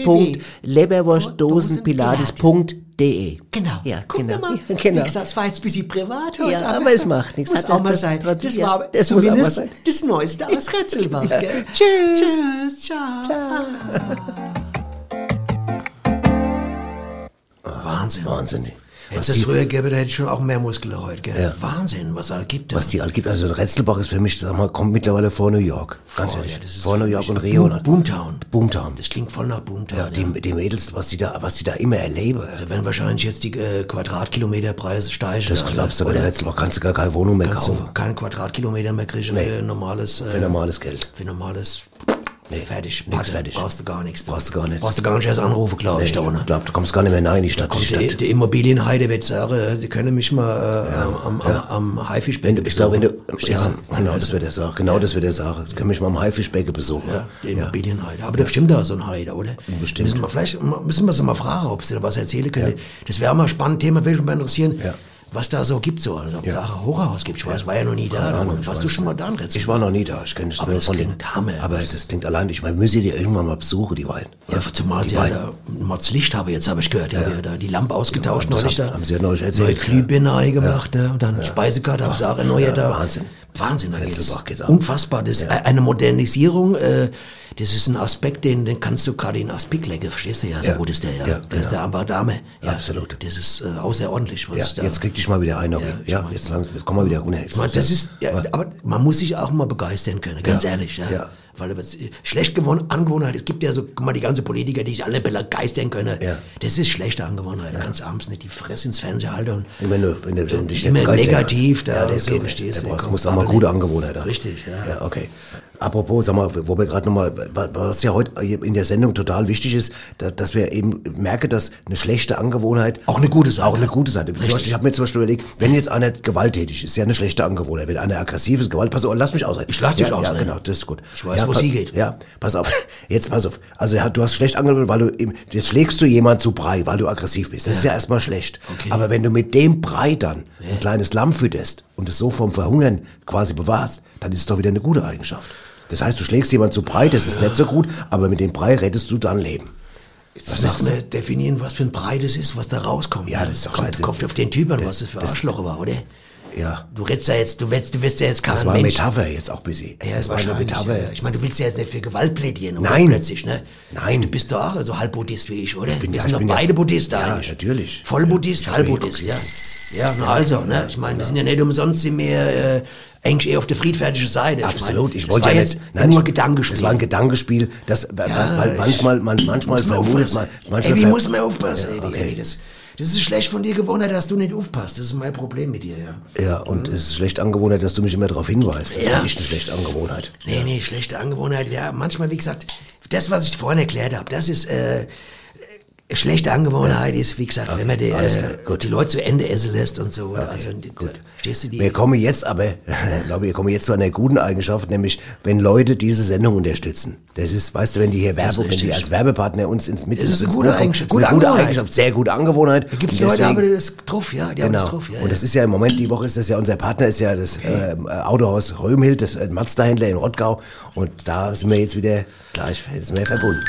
Rätselbach.de. Genau. Ja, Guck genau. mal. Ja, genau. Wie gesagt, es war jetzt ein bisschen privat heute. Ja, aber es macht nichts. Muss auch mal sein. Das ja, war das muss auch mal zumindest sein. das Neueste aus Rätselbach. Ja. gell? Tschüss. Tschüss. Ciao. Wahnsinn. Wahnsinn. Hätte es früher gegeben, da hätte ich schon auch mehr Muskeln heute. Gell? Ja. Wahnsinn, was es gibt. da. was die all gibt. Also Retzelbach ist für mich, sag mal, kommt mittlerweile vor New York. Ganz Vor, ehrlich. ja, vor New York und Rio. Boom- Boomtown. Boomtown. Das klingt voll nach Boomtown. Ja, die, die Mädels, was die da, was die da immer erleben. Da werden wahrscheinlich jetzt die äh, Quadratkilometerpreise steigen. Das glaubst du, aber in Oder? Retzelbach kannst du gar keine Wohnung mehr Kannst du kaufen. keinen Quadratkilometer mehr kriegen für normales... Äh, Für normales Geld. Für normales... Nee, fertig. nix fertig. Brauchst du gar nichts. Brauchst du gar nicht. Brauchst du gar nicht erst anrufen, glaube ich, da Ich unten. glaub, du kommst gar nicht mehr rein in die Stadt. Die Kommt Stadt. die, die Immobilienheide wird sagen, äh, sie können mich mal äh, am, am, am, am Haifischbecken Ich glaube, wenn du, ja, du? genau, das wird er sagen. Genau, das wird er sagen. Das können mich mal am Haifischbecke besuchen. Ja, die Immobilienheide. Aber da bestimmt da so ein Heide, oder? Bestimmt. Müssen wir, vielleicht müssen wir sie mal fragen, ob sie da was erzählen können. Das wäre mal ein spannendes Thema, würde mich mal interessieren, Ja. Was da so gibt. So. Also, ob da ein Horrorhaus gibt. Ich weiß, war ja noch nie da. Keine Ahnung, Warst du schon mal da in Rätsel? Ich war noch nie da. Ich kenne das Aber nur das von klingt den, Hammer. Aber das klingt allein. Ich meine, müssen die irgendwann mal besuchen, die beiden. Ja, zumal die sie ja da Mods Licht habe, jetzt habe ich gehört, ja, ja. da die Lampe ausgetauscht das neulich haben- da. haben sie ja neulich erzählt, Neue ja. Glühbirne neu gemacht, ja. und dann Speisekarte haben sie auch erneuert ja, da. Wahnsinn. Wahnsinn, da geht's, Rätselbach geht's unfassbar. Das ist eine Modernisierung, äh, das ist ein Aspekt, den, den kannst du gerade in Aspik legen, verstehst du ja, so Ja. gut ist der ja. Ja, der ist der Amber Dame. Ja, Absolut. Das ist äh, außerordentlich, was Ja, da... jetzt krieg dich mal wieder ein. Ja, Ja, jetzt langsam, komm mal wieder runter. Meine, das ist, ja, aber man muss sich auch mal begeistern können, ganz Ja. ehrlich, ja. Ja. Weil aber es- schlecht gewonnen, Angewohnheit, es gibt ja so, guck mal, die ganzen Politiker, die sich alle begeistern können. Ja. Das ist schlechte Angewohnheit. Du kannst abends nicht die Fresse ins Fernseher halten und Wenn du, wenn du, wenn du dich immer negativ da ja, das so, geht nicht. verstehst Du du? musst auch mal gute Angewohnheiten haben. Richtig, ja. Ja, okay. Apropos, sag mal, wo wir gerade nochmal, was ja heute in der Sendung total wichtig ist, da- dass wir eben merken, dass eine schlechte Angewohnheit Auch eine gute Seite. auch eine gute Seite. Beispiel, ich habe mir zum Beispiel überlegt, wenn jetzt einer gewalttätig ist, ist ja eine schlechte Angewohnheit. Wenn einer aggressiv ist, Gewalt, pass auf, lass mich ausreden. Ich lass dich ja, ausreden. Ja, genau, das ist gut. Ich weiß, ja, wo pass- sie geht. Ja, pass auf. Jetzt pass auf. Also ja, du hast schlecht angewohnt, weil du eben, jetzt schlägst du jemand zu Brei, weil du aggressiv bist. Das ist ja erstmal schlecht. Okay. Aber wenn du mit dem Brei dann ein kleines Lamm fütterst und es so vom Verhungern quasi bewahrst, dann ist es doch wieder eine gute Eigenschaft. Das heißt, du schlägst jemand zu Brei, das ist nicht so gut, aber mit dem Brei rettest du dann Leben. Jetzt müssen wir definieren, was für ein Brei das ist, was da rauskommt. Ja, das ist doch kommt, scheiße. kommt auf den Typ an, was das für das- Arschloch war, oder? Ja. Du redst ja jetzt, du willst, du willst ja jetzt kein Das war Mensch. Metapher jetzt auch bisschen. Ja, das war eine. Metapher. Ja. Ich meine, du willst ja jetzt nicht für Gewalt plädieren, oder? Nein. Plötzlich, ne? Nein. Du bist doch auch so halb Buddhist wie ich, oder? bin- wir ja, sind ich doch bin ja- beide Buddhisten Ja, eigentlich. natürlich. Voll Buddhist, Ich halb Buddhist, ja. Ja, na also, ne? Ich meine, wir sind ja nicht umsonst, sind wir äh, eigentlich eher auf der friedfertigen Seite. Ich Absolut, ich das wollte ja jetzt nein, nur ich- Gedankenspiel. Das war ein Gedankenspiel, das, Ja, weil ich- manchmal, man, manchmal vermutet man, manchmal Ey, wie ver- muss man aufpassen, Ja, okay. ey, das, das ist schlecht von dir gewonnen, dass du nicht aufpasst. Das ist mein Problem mit dir, ja. Ja, und es ist schlecht Angewohnheit, dass du mich immer darauf hinweist. Das Ja. ist nicht eine schlechte Angewohnheit. Nee, nee, schlechte Angewohnheit. Ja, manchmal, wie gesagt, das, was ich vorhin erklärt habe, das ist äh, schlechte Angewohnheit, ist, wie gesagt, wenn man die, äh, die Leute zu Ende essen lässt und so. also, gut. Stehst du die? Wir kommen jetzt aber, ich glaube, wir kommen jetzt zu einer guten Eigenschaft, nämlich wenn Leute diese Sendung unterstützen. Das ist, weißt du, wenn die hier Werbung, wenn die als Werbepartner uns ins mit Das ist eine gute Eigenschaft, das ist eine gute gute. Eigenschaft, sehr gute Angewohnheit. da gibt's Und Leute, aber das drauf, ja, die haben Genau. das drauf, ja. Und das ist ja im Moment, die Woche ist das ja, unser Partner ist ja das ähm, äh, Autohaus Röhmhild, das äh, Mazda-Händler in Rottgau. Und da sind wir jetzt wieder gleich, jetzt sind wir verbunden.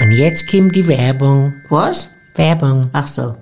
Und jetzt kommt die Werbung. Was? Werbung. Ach so.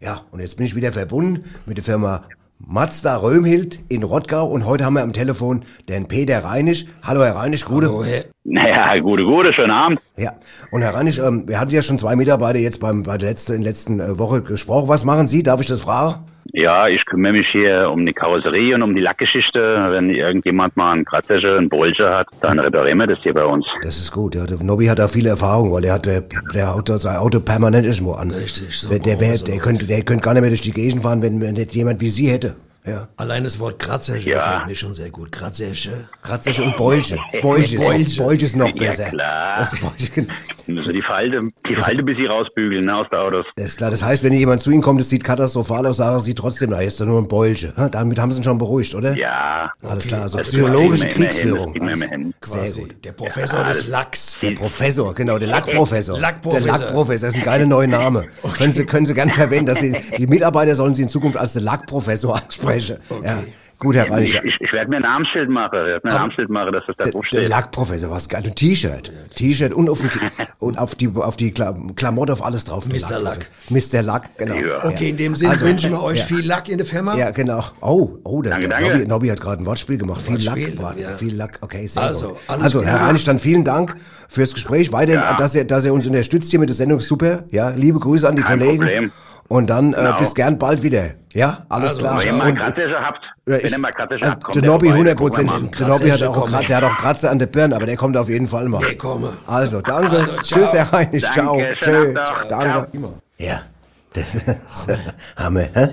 Ja, und jetzt bin ich wieder verbunden mit der Firma Mazda Röhmhild in Rottgau und heute haben wir am Telefon den Peter Reinisch. Hallo Herr Reinisch, Gute. Oh, Herr- Naja, gute, gute, schönen Abend. Ja, und Herr Reinisch, ähm, wir hatten ja schon zwei Mitarbeiter jetzt beim, bei der letzten, in der letzten äh, Woche gesprochen. Was machen Sie? Darf ich das fragen? Ja, ich kümmere mich hier um die Karosserie und um die Lackgeschichte. Wenn irgendjemand mal einen Kratzersche, einen Bolsche hat, dann reparieren wir das hier bei uns. Das ist gut. Ja, der Nobby hat da viel Erfahrung, weil der hat, der, der haut da sein Auto permanent irgendwo an. Richtig, so Der, der, der, oder könnte, der könnte gar nicht mehr durch die Gegend fahren, wenn, wenn nicht jemand wie Sie hätte. Ja. Allein das Wort Kratzersche Ja. gefällt mir schon sehr gut. Kratzersche. Kratzersche und Beulche. Beulche ist, Beulche. noch, Beulche ist noch Ja, besser. klar. Das, Beulche, Wir müssen die Falte, die Falte bis sie rausbügeln, ne, aus der Autos. das ist klar. Das heißt, wenn jemand zu Ihnen kommt, das sieht katastrophal aus, sagen Sie trotzdem, na, ist doch nur ein Beulche. Ha, Damit haben Sie ihn schon beruhigt, oder? Ja. Alles klar, also Das psychologische immer hin, Kriegsführung. das immer hin. Sehr Quasi. gut. Der Professor des Lachs. Der Professor, genau, der Lackprofessor. Lackprofessor. Der Lackprofessor, das ist ein geiler neuer Name. Können Sie, können Sie gern verwenden, dass Sie, die Mitarbeiter sollen Sie in Zukunft als den Lackprofessor ansprechen. Ja, Gut, Herr Ich, Reiniger. ich, ich werde mir ein Armschild machen. Ich werde mir ein Armschild machen, dass das da Der, drauf der steht. Lackprofessor, was geil. Ein T-Shirt. T-Shirt und auf, den, und auf die, auf die Kla Klamotte, auf alles drauf. der Mr. Lack. Mr. Lack, genau. Ja. Okay, in dem Sinne Also, wünschen wir euch ja. viel Lack in der Firma. Ja, genau. Oh, oh, der, Danke, der danke. Nobby, Nobby hat gerade ein Wortspiel gemacht. Viel Lack, Wortspiel, ja. viel Lack. Okay, sehr Also, gut. alles Also. Herr Reinisch, dann vielen Dank fürs Gespräch. Weiter, Ja. dass, ihr, dass ihr uns unterstützt hier mit der Sendung. Super. Ja, liebe Grüße an die Kein Kollegen. Problem. Und dann äh, Genau. bis gern bald wieder. Ja, alles Also, klar. Wenn ihr mal Und- Krattische habt, wenn ich- ihr mal Krattische also, habt, kommt der Nobby vorbei. 100 Gucken wir Prozent. mal. Der Nobby hat auch, Kratzer, Kratzer, der hat auch Kratzer an der Birne, aber der kommt auf jeden Fall mal. Der komme. Also, danke. Also, ciao. Tschüss, Herr. Danke, Ciao. Tschö. Danke. Ja. Das ist Hammer, hä?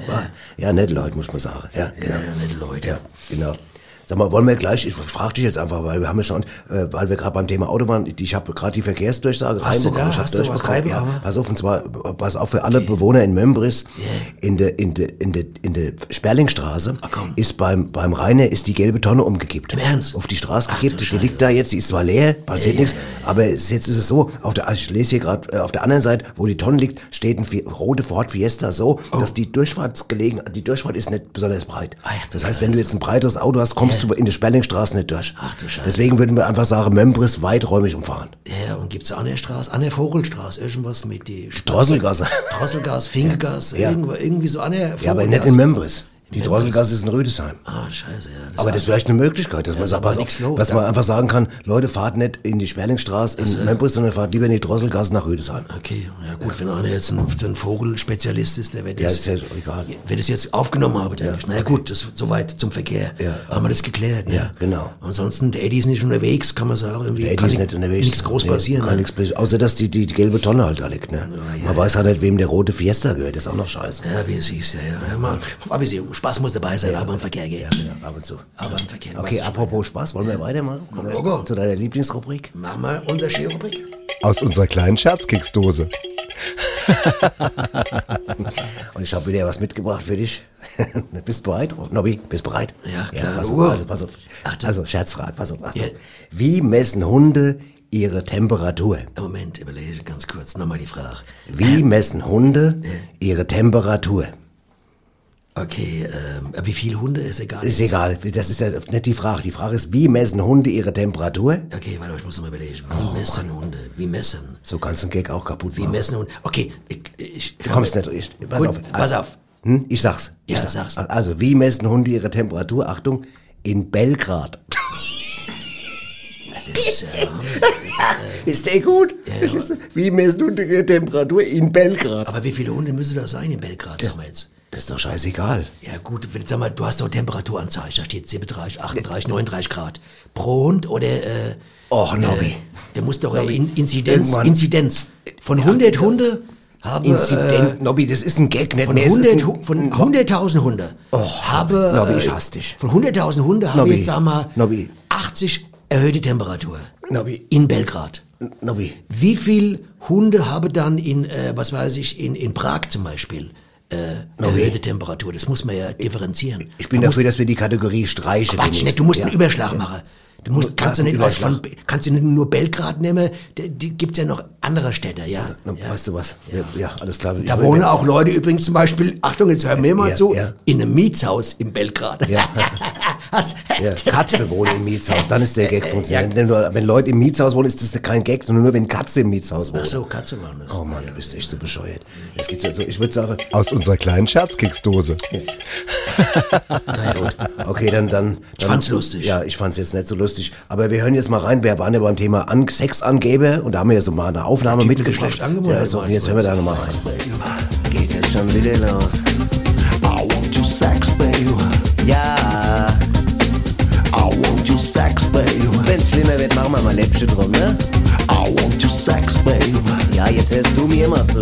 Ja, nette Leute, muss man sagen. Ja, genau. ja, nette Leute. Ja, genau. Sag mal, wollen wir gleich, ich frage dich jetzt einfach, weil wir haben ja schon, äh, weil wir gerade beim Thema Auto waren, ich habe gerade die Verkehrsdurchsage Hast du da? Hast du was reinbekommen? Ja, pass auf, und zwar, pass auf, für alle Bewohner in Membris, in der, in der, in der, in der Sperlingstraße, komm. ist beim, beim Rainer ist die gelbe Tonne umgekippt. Im Ernst? Auf die Straße Ach, gekippt, die liegt da jetzt, die ist zwar leer, passiert nichts, aber es, jetzt ist es so, auf der, ich lese hier gerade, äh, auf der anderen Seite, wo die Tonne liegt, steht ein rote Ford Fiesta so, Oh. dass die Durchfahrtsgelegen, die Durchfahrt ist nicht besonders breit. Ach, du das heißt, wenn du jetzt ein breiteres Auto hast, kommst du in die Sperlingstraße nicht durch. Ach, du Scheiße. Deswegen würden wir einfach sagen, Membris weiträumig umfahren. Ja, und gibt's an der Straße, an der Vogelstraße, irgendwas mit die Drosselgasse. Drosselgas, Fingergas, Ja. irgendwo, irgendwie so an der Ja, aber nicht in Membris. Die. Drosselgasse ist in Rüdesheim. Ah, scheiße, ja. Aber das ist vielleicht eine Möglichkeit, dass man, ist sagt, nichts los, dass da. man einfach sagen kann, Leute, fahrt nicht in die Sperlingstraße in Membris, sondern fahrt lieber in die Drosselgasse nach Rüdesheim. Okay, ja gut, wenn einer jetzt ein, ein Vogelspezialist ist, der wird Ja, das, ist ja egal. wird das jetzt aufgenommen haben, denke ich. Naja gut, das soweit zum Verkehr. Ja. Haben wir das geklärt. Ne? Ja, genau. Ansonsten, der Eddie ist nicht unterwegs, kann man sagen. Irgendwie Ey, die kann ist ni- nicht unterwegs. Nichts groß Nee, passieren. Kann ne? nichts. Außer, dass die, die, die gelbe Tonne halt da liegt, ne? Man weiß halt nicht, wem der rote Fiesta gehört. Das ist auch noch scheiße. Ja, wie du siehst, ja, ja. ja mal, aber sie- Spaß muss dabei sein, aber im Verkehr gehen. Ja, ab und zu. Aber im Verkehr. Okay, apropos Spaß, wollen wir weitermachen? Kommen wir Logo. zu deiner Lieblingsrubrik? Machen wir unsere Ski-Rubrik. Aus unserer kleinen Scherzkeksdose. Und ich habe wieder was mitgebracht für dich. bist du bereit? Nobby, bist du bereit? Ja, klar, pass Logo. auf, also, pass auf. Achtung. Also, Scherzfrage, pass auf. Pass auf. Ja. Wie messen Hunde ihre Temperatur? Moment, überlege ganz kurz nochmal die Frage. Wie messen Hunde ihre Temperatur? Okay, ähm, wie viele Hunde ist egal. Ist egal, das ist ja nicht die Frage. Die Frage ist, wie messen Hunde ihre Temperatur? Okay, warte ich muss nochmal überlegen. Wie Oh, messen Hunde? Wie messen? So kannst du einen Gag auch kaputt Wie machen. messen Hunde? Okay, ich, ich, Du kommst nicht durch. Pass Gut, auf. pass auf. Hm? Ich sag's. Ich Ja, sag's. Also, wie messen Hunde ihre Temperatur? Achtung, in Belgrad. Das ist, ja, das ist, äh, Ist der gut? Ja, ja. Wie messen Hunde ihre Temperatur in Belgrad? aber wie viele Hunde müssen da sein in Belgrad, sagen wir jetzt? Das ist doch scheißegal. Ja gut, sag mal, du hast doch Temperaturanzeige, da steht 37, 38, 39 Grad. Pro Hund oder... Äh, Och, Nobby. Äh, der muss doch äh, in, Inzidenz, Irgendwann- Inzidenz. Von 100 Hunde haben... Inzident, Nobby, das ist ein Gag, nicht? Von ist 100, ein- Hu- von 100.000 Hunde habe... Nobby, äh, ich hasse dich. Von 100.000 Hunde haben Nobby, jetzt, sag mal, Nobby. 80 erhöhte Temperatur. Nobby. In Belgrad. Nobby. Wie viel Hunde haben dann in, äh, was weiß ich, in, in Prag zum Beispiel äh, erhöhte Temperatur? Das muss man ja differenzieren. Ich bin dafür, dass wir die Kategorie streichen. Quatsch, demnächst. nicht, du musst Ja. einen Überschlag machen. Du musst, Muss- kannst du nicht was von, kannst du nicht nur Belgrad nehmen, die, die gibt's ja noch andere Städte, ja. Na, Weißt du was? Ja, ja alles klar. Da wohnen auch Leute übrigens zum Beispiel, Achtung, jetzt hören wir mal Ja, zu, ja. in einem Mietshaus in Belgrad. Ja. Ja, Katze wohnt im Mietshaus, dann ist der Gag funktioniert. Wenn, nur- wenn Leute im Mietshaus wohnen, ist das kein Gag, sondern nur wenn Katze im Mietshaus wohnt. Ach so, Katze waren das. Oh Mann, du bist echt so bescheuert. Jetzt geht's ja so, ich würde sagen, Aus unserer kleinen Scherzkeksdose. na gut. Okay, dann, dann. Ich fand's lustig. Ja, ich fand's jetzt nicht so lustig. Aber wir hören jetzt mal rein. Wir waren ja beim Thema An Sexangeber und da haben wir ja so mal eine Aufnahme Typ mit mitgebracht. Geschlecht angemeldet, Ja, also, jetzt hören wir da nochmal rein. Geht jetzt schon wieder los. I want you sex, baby. Ja, sex, baby. wenn's schlimmer wird, machen wir mal Läppchen drum, ne? I want you sex, baby. Ja, jetzt hörst du mir mal zu.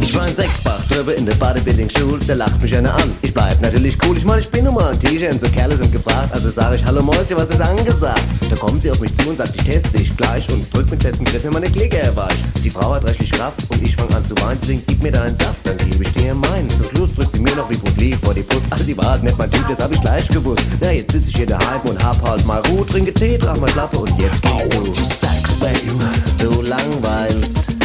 Ich war in Sektbach drüber in der Bodybuilding-Schule, der lacht mich einer an. Ich bleib natürlich cool, ich meine, ich bin nun mal ein T-Shirt, so Kerle sind gefragt. Also sag ich, hallo Mäuschen, was ist angesagt? Da kommt sie auf mich zu und sagt, ich teste dich gleich und drück mit festem Griff in meine Klicke weich. Die Frau hat rechtlich Kraft und ich fang an zu weinen, sie singt, gib mir deinen Saft, dann gebe ich dir meinen. Zum Schluss drückt sie mir noch wie Bruce Lee vor die Brust. Also sie war halt nicht mein Typ, das hab ich gleich gewusst. Na, jetzt sitz ich hier daheim und hab halt mal Ruhe, trinke Tee, trag mal Klappe und jetzt geht's baby. Du langweilst.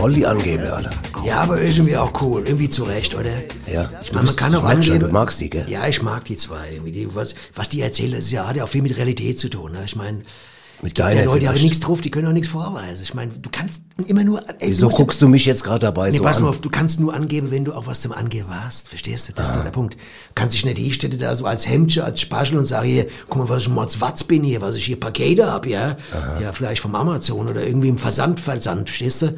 Voll die Angeber, Alter. Ja, aber irgendwie auch cool. Irgendwie zurecht, oder? Ja. Ich meine, man kann auch angeben. du magst die, gell? Ja, ich mag die zwei. Irgendwie. Die, was, was die erzählen, das ist ja, hat ja auch viel mit Realität zu tun. Ne? Ich meine, Mit die Leute, die haben nichts drauf, die können auch nichts vorweisen. Ich meine, du kannst immer nur... Ey, Wieso guckst du mich jetzt gerade dabei Nee, so pass an? mal auf, du kannst nur angeben, wenn du auch was zum Angeben hast. Verstehst du? Das Ah. ist der Punkt. Du kannst dich nicht hinstellen da so als Hemdchen, als Spaschel und sagen, hier, guck mal, was ich Mordswatz bin hier, was ich hier Pakete hab, ja. Ja, vielleicht vom Amazon oder irgendwie im Versand, Versand, verstehst du?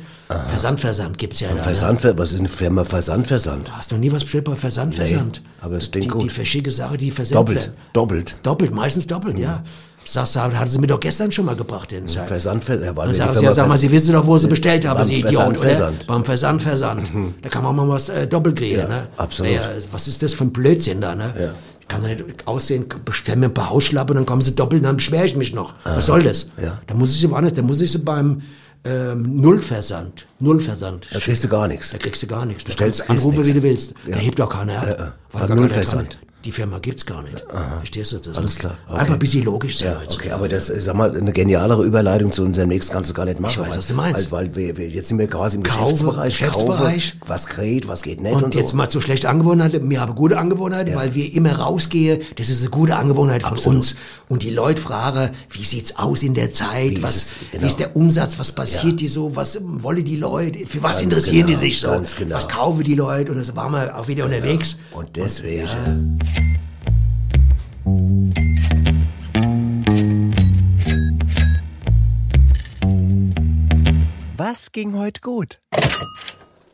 Versand, Versand gibt's ja da. Ne? Versand, was ist eine Firma Versand, Versand? Hast du noch nie was bestellt bei Versand, Nee, aber es die, klingt gut. Die verschicke Sache, die versendet Doppelt, doppelt. Doppelt, meistens doppelt, ja. Sagst du, hatten sie mir doch gestern schon mal gebracht, den Zeit. Versand, Versand. Dann wir die sagst du, ja, sag mal, Sie wissen doch, wo Sie bestellt haben, Sie Versand, Idiot, oder? Versand. Beim Versand, Versand. Da kann man mal was äh, doppelt kriegen, Ja, ne? absolut. Ja, was ist das für ein Blödsinn da, ne? Ja. Kann doch nicht aussehen, bestell mir ein paar Hausschlappen, dann kommen sie doppelt, dann beschwere ich mich noch. Was soll das? Ja. Da muss ich sie woanders, da muss ich sie beim ähm, Nullversand, Nullversand. Da kriegst du gar nichts. Da kriegst du gar nichts. Du anrufen, erst wie du willst. Ja. Da hebt auch keiner ab. Ja, ja. Nullversand. Die Firma gibt's gar nicht. Verstehst du das? Alles klar. Okay. Einfach ein bisschen logisch sein. Ja, heutzutage. okay, aber das ist, mal, eine genialere Überleitung zu unserem nächsten kannst du gar nicht machen. Ich weiß, weil- was du meinst. Weil, weil wir, wir, jetzt sind wir quasi im Kaufe, Geschäftsbereich. Geschäftsbereich. Kaufe, was geht, was geht nicht Und, und, jetzt so. mal zu schlechte Angewohnheiten. Wir haben gute Angewohnheiten, weil wir immer rausgehen. Das ist eine gute Angewohnheit von Absolut. uns. Und die Leute fragen, wie sieht's aus in der Zeit? Wie ist was, es? Genau. wie ist der Umsatz? Was passiert die so? Was wollen die Leute? Für was interessieren genau, die sich so? ganz genau. Was kaufen die Leute? Und da waren wir auch wieder unterwegs. Und deswegen. Was ging heute gut?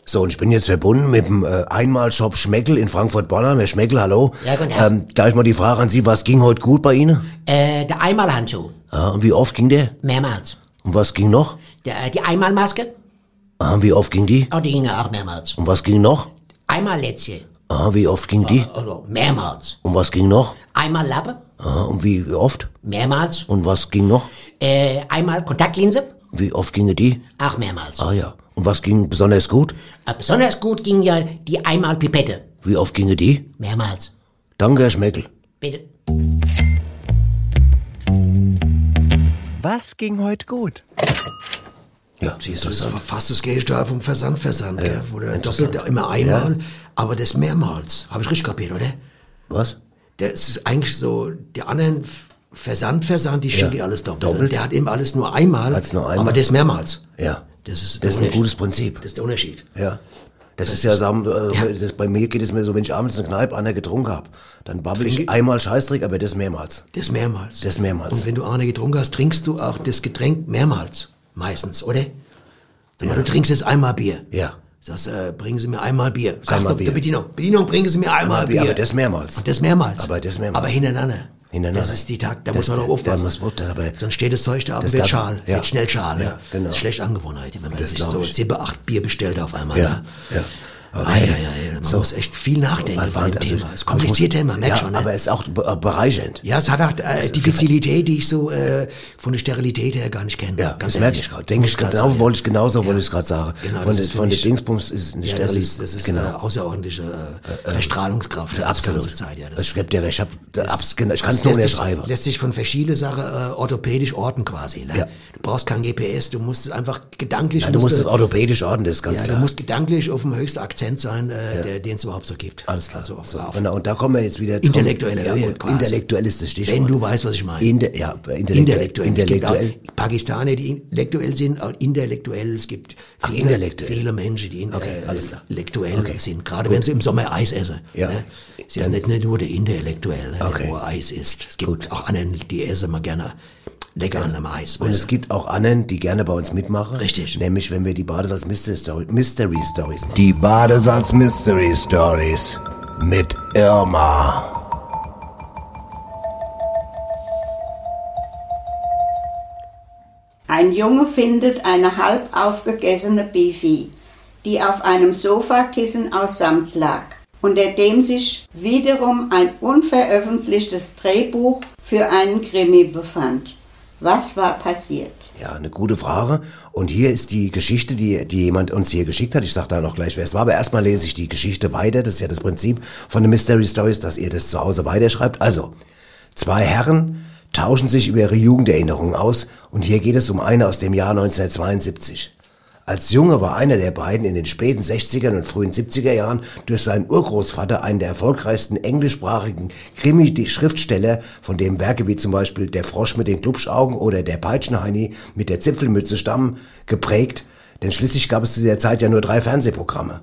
So, und ich bin jetzt verbunden mit dem äh, Einmalshop Schmeckel in Frankfurt-Bonn. Herr Schmeckel, hallo. Ja, guten Tag. Ähm, da ich mal die Frage an Sie, was ging heute gut bei Ihnen? Äh, der Einmalhandschuh. Ah, und wie oft ging der? Mehrmals. Und was ging noch? Der, äh, die Einmalmaske. Ah, wie oft ging die? Oh, die ging auch mehrmals. Und was ging noch? Einmallätzchen. Ah, wie oft ging die? Also, mehrmals. Und was ging noch? Einmal Lappe. Ah, und wie, wie oft? Mehrmals. Und was ging noch? Äh, einmal Kontaktlinse. Wie oft ginge die? Auch mehrmals. Ah ja. Und was ging besonders gut? Äh, besonders gut ging ja die Einmalpipette. Wie oft ginge die? Mehrmals. Danke, Herr Schmeckel. Bitte. Was ging heute gut? Ja, siehst du Das ist das? fast das Gegenteil vom Versand, Versand, gell? Wo der doppelt immer einmal, aber das mehrmals. Habe ich richtig kapiert, oder? Was? Das ist eigentlich so, die anderen F- Versand, Versand, die schicke ich alles doppelt. Doppelt. Der hat immer alles nur einmal, Hat's nur einmal. aber das mehrmals. Ja. Das ist, Das ist ein gutes. Prinzip. Das ist der Unterschied. Ja. Das, ist ja, sagen, äh, Ja. Das, bei mir geht es mir so, wenn ich abends in der Kneipe einer getrunken hab, dann babbel ich einmal Scheißdreck, aber das mehrmals. Das mehrmals. Das mehrmals. Und wenn du eine getrunken hast, trinkst du auch das Getränk mehrmals. Meistens, oder? Sag mal, du trinkst jetzt einmal Bier. Ja. Sagst, äh, bringen Sie mir einmal Bier. Sagst Einmal du Bier. Bedienung, Bedienung, bringen Sie mir einmal, Bier. Aber das mehrmals. Und das mehrmals. Aber das mehrmals. Aber hintereinander. Hintereinander. Das ist die Takt, da Das- muss man doch da aufpassen. muss das aber- Sonst steht das Zeug da ab das und wird schal. ja. Wird schnell schal. Ja, Ja, genau. Das ist schlechte Angewohnheit, wenn man Das sich so ich. sieben, acht Bier bestellt auf einmal. Ja, ne? ja. Ah, ja, ja, ja. Man So. muss echt viel nachdenken Man bei dem also, Thema. Es ist ich kompliziert muss- Thema, merk ja, schon. Ne? aber es ist auch äh, bereichernd. Ja, es hat auch äh, Diffizilität, die ich so äh, von der Sterilität her gar nicht kenne. Ja, Ganz das merke ich gerade. Denke ich grad genau, sagen. wollte ich genauso, wollte ich gerade sagen. Genau, von das der, von der mich- Dingsbums ist eine Ja, das Sterilität. ist, das ist genau. äh, außerordentliche äh, Verstrahlungskraft die Absolut. ganze Zeit. Ja, ich hab dir recht. Ich, genau, ich kann das es nur lässt sich- unterschreiben. Lässt sich von verschiedenen Sachen äh, orthopädisch orten quasi. Ne? Ja. Du brauchst kein GPS, du musst es einfach gedanklich... Ja, du musst es orthopädisch ordnen, das ist ganz ja, klar. du musst gedanklich auf dem höchsten Akzent sein, äh, der, den es überhaupt so gibt. Alles klar. Also auf, so, auf, und, und da kommen wir jetzt wieder zum- Intellektuelle ja, Höhe und quasi. Intellektuell ist das Stichwort. Wenn du weißt, was ich meine. Inde, ja, intellektuell. Intellektuell. Es gibt auch intellektuell. Pakistaner, die intellektuell sind, auch intellektuell. Es gibt Ach, viele, intellektuell. viele Menschen, die Okay, äh, intellektuell Okay. sind. Gerade wenn sie im Sommer Eis essen. Ja. Ne? Es ist jetzt nicht, nicht nur der Intellektuell, ne, Okay. der nur Eis isst. Es gibt Gut. auch anderen, die essen mal gerne lecker an einem Eis. Und es gibt auch anderen, die gerne bei uns mitmachen. Richtig. Nämlich, wenn wir die Badesalz Mystery, Story, Mystery Stories machen. Die Badesalz Mystery Stories mit Irma. Ein Junge findet eine halb aufgegessene Bifi, die auf einem Sofakissen aus Samt lag, unter dem sich wiederum ein unveröffentlichtes Drehbuch für einen Krimi befand. Was war passiert? Ja, eine gute Frage. Und hier ist die Geschichte, die, die jemand uns hier geschickt hat. Ich sag da noch gleich, wer es war. Aber erstmal lese ich die Geschichte weiter. Das ist ja das Prinzip von den Mystery Stories, dass ihr das zu Hause weiterschreibt. Also, zwei Herren tauschen sich über ihre Jugenderinnerungen aus. Und hier geht es um eine aus dem Jahr 1972. Als Junge war einer der beiden in den späten 60er und frühen 70er Jahren durch seinen Urgroßvater einen der erfolgreichsten englischsprachigen Krimi-Schriftsteller, von dem Werke wie zum Beispiel Der Frosch mit den Klubschaugen oder Der Peitschenheini mit der Zipfelmütze stammen, geprägt, denn schließlich gab es zu dieser Zeit ja nur drei Fernsehprogramme.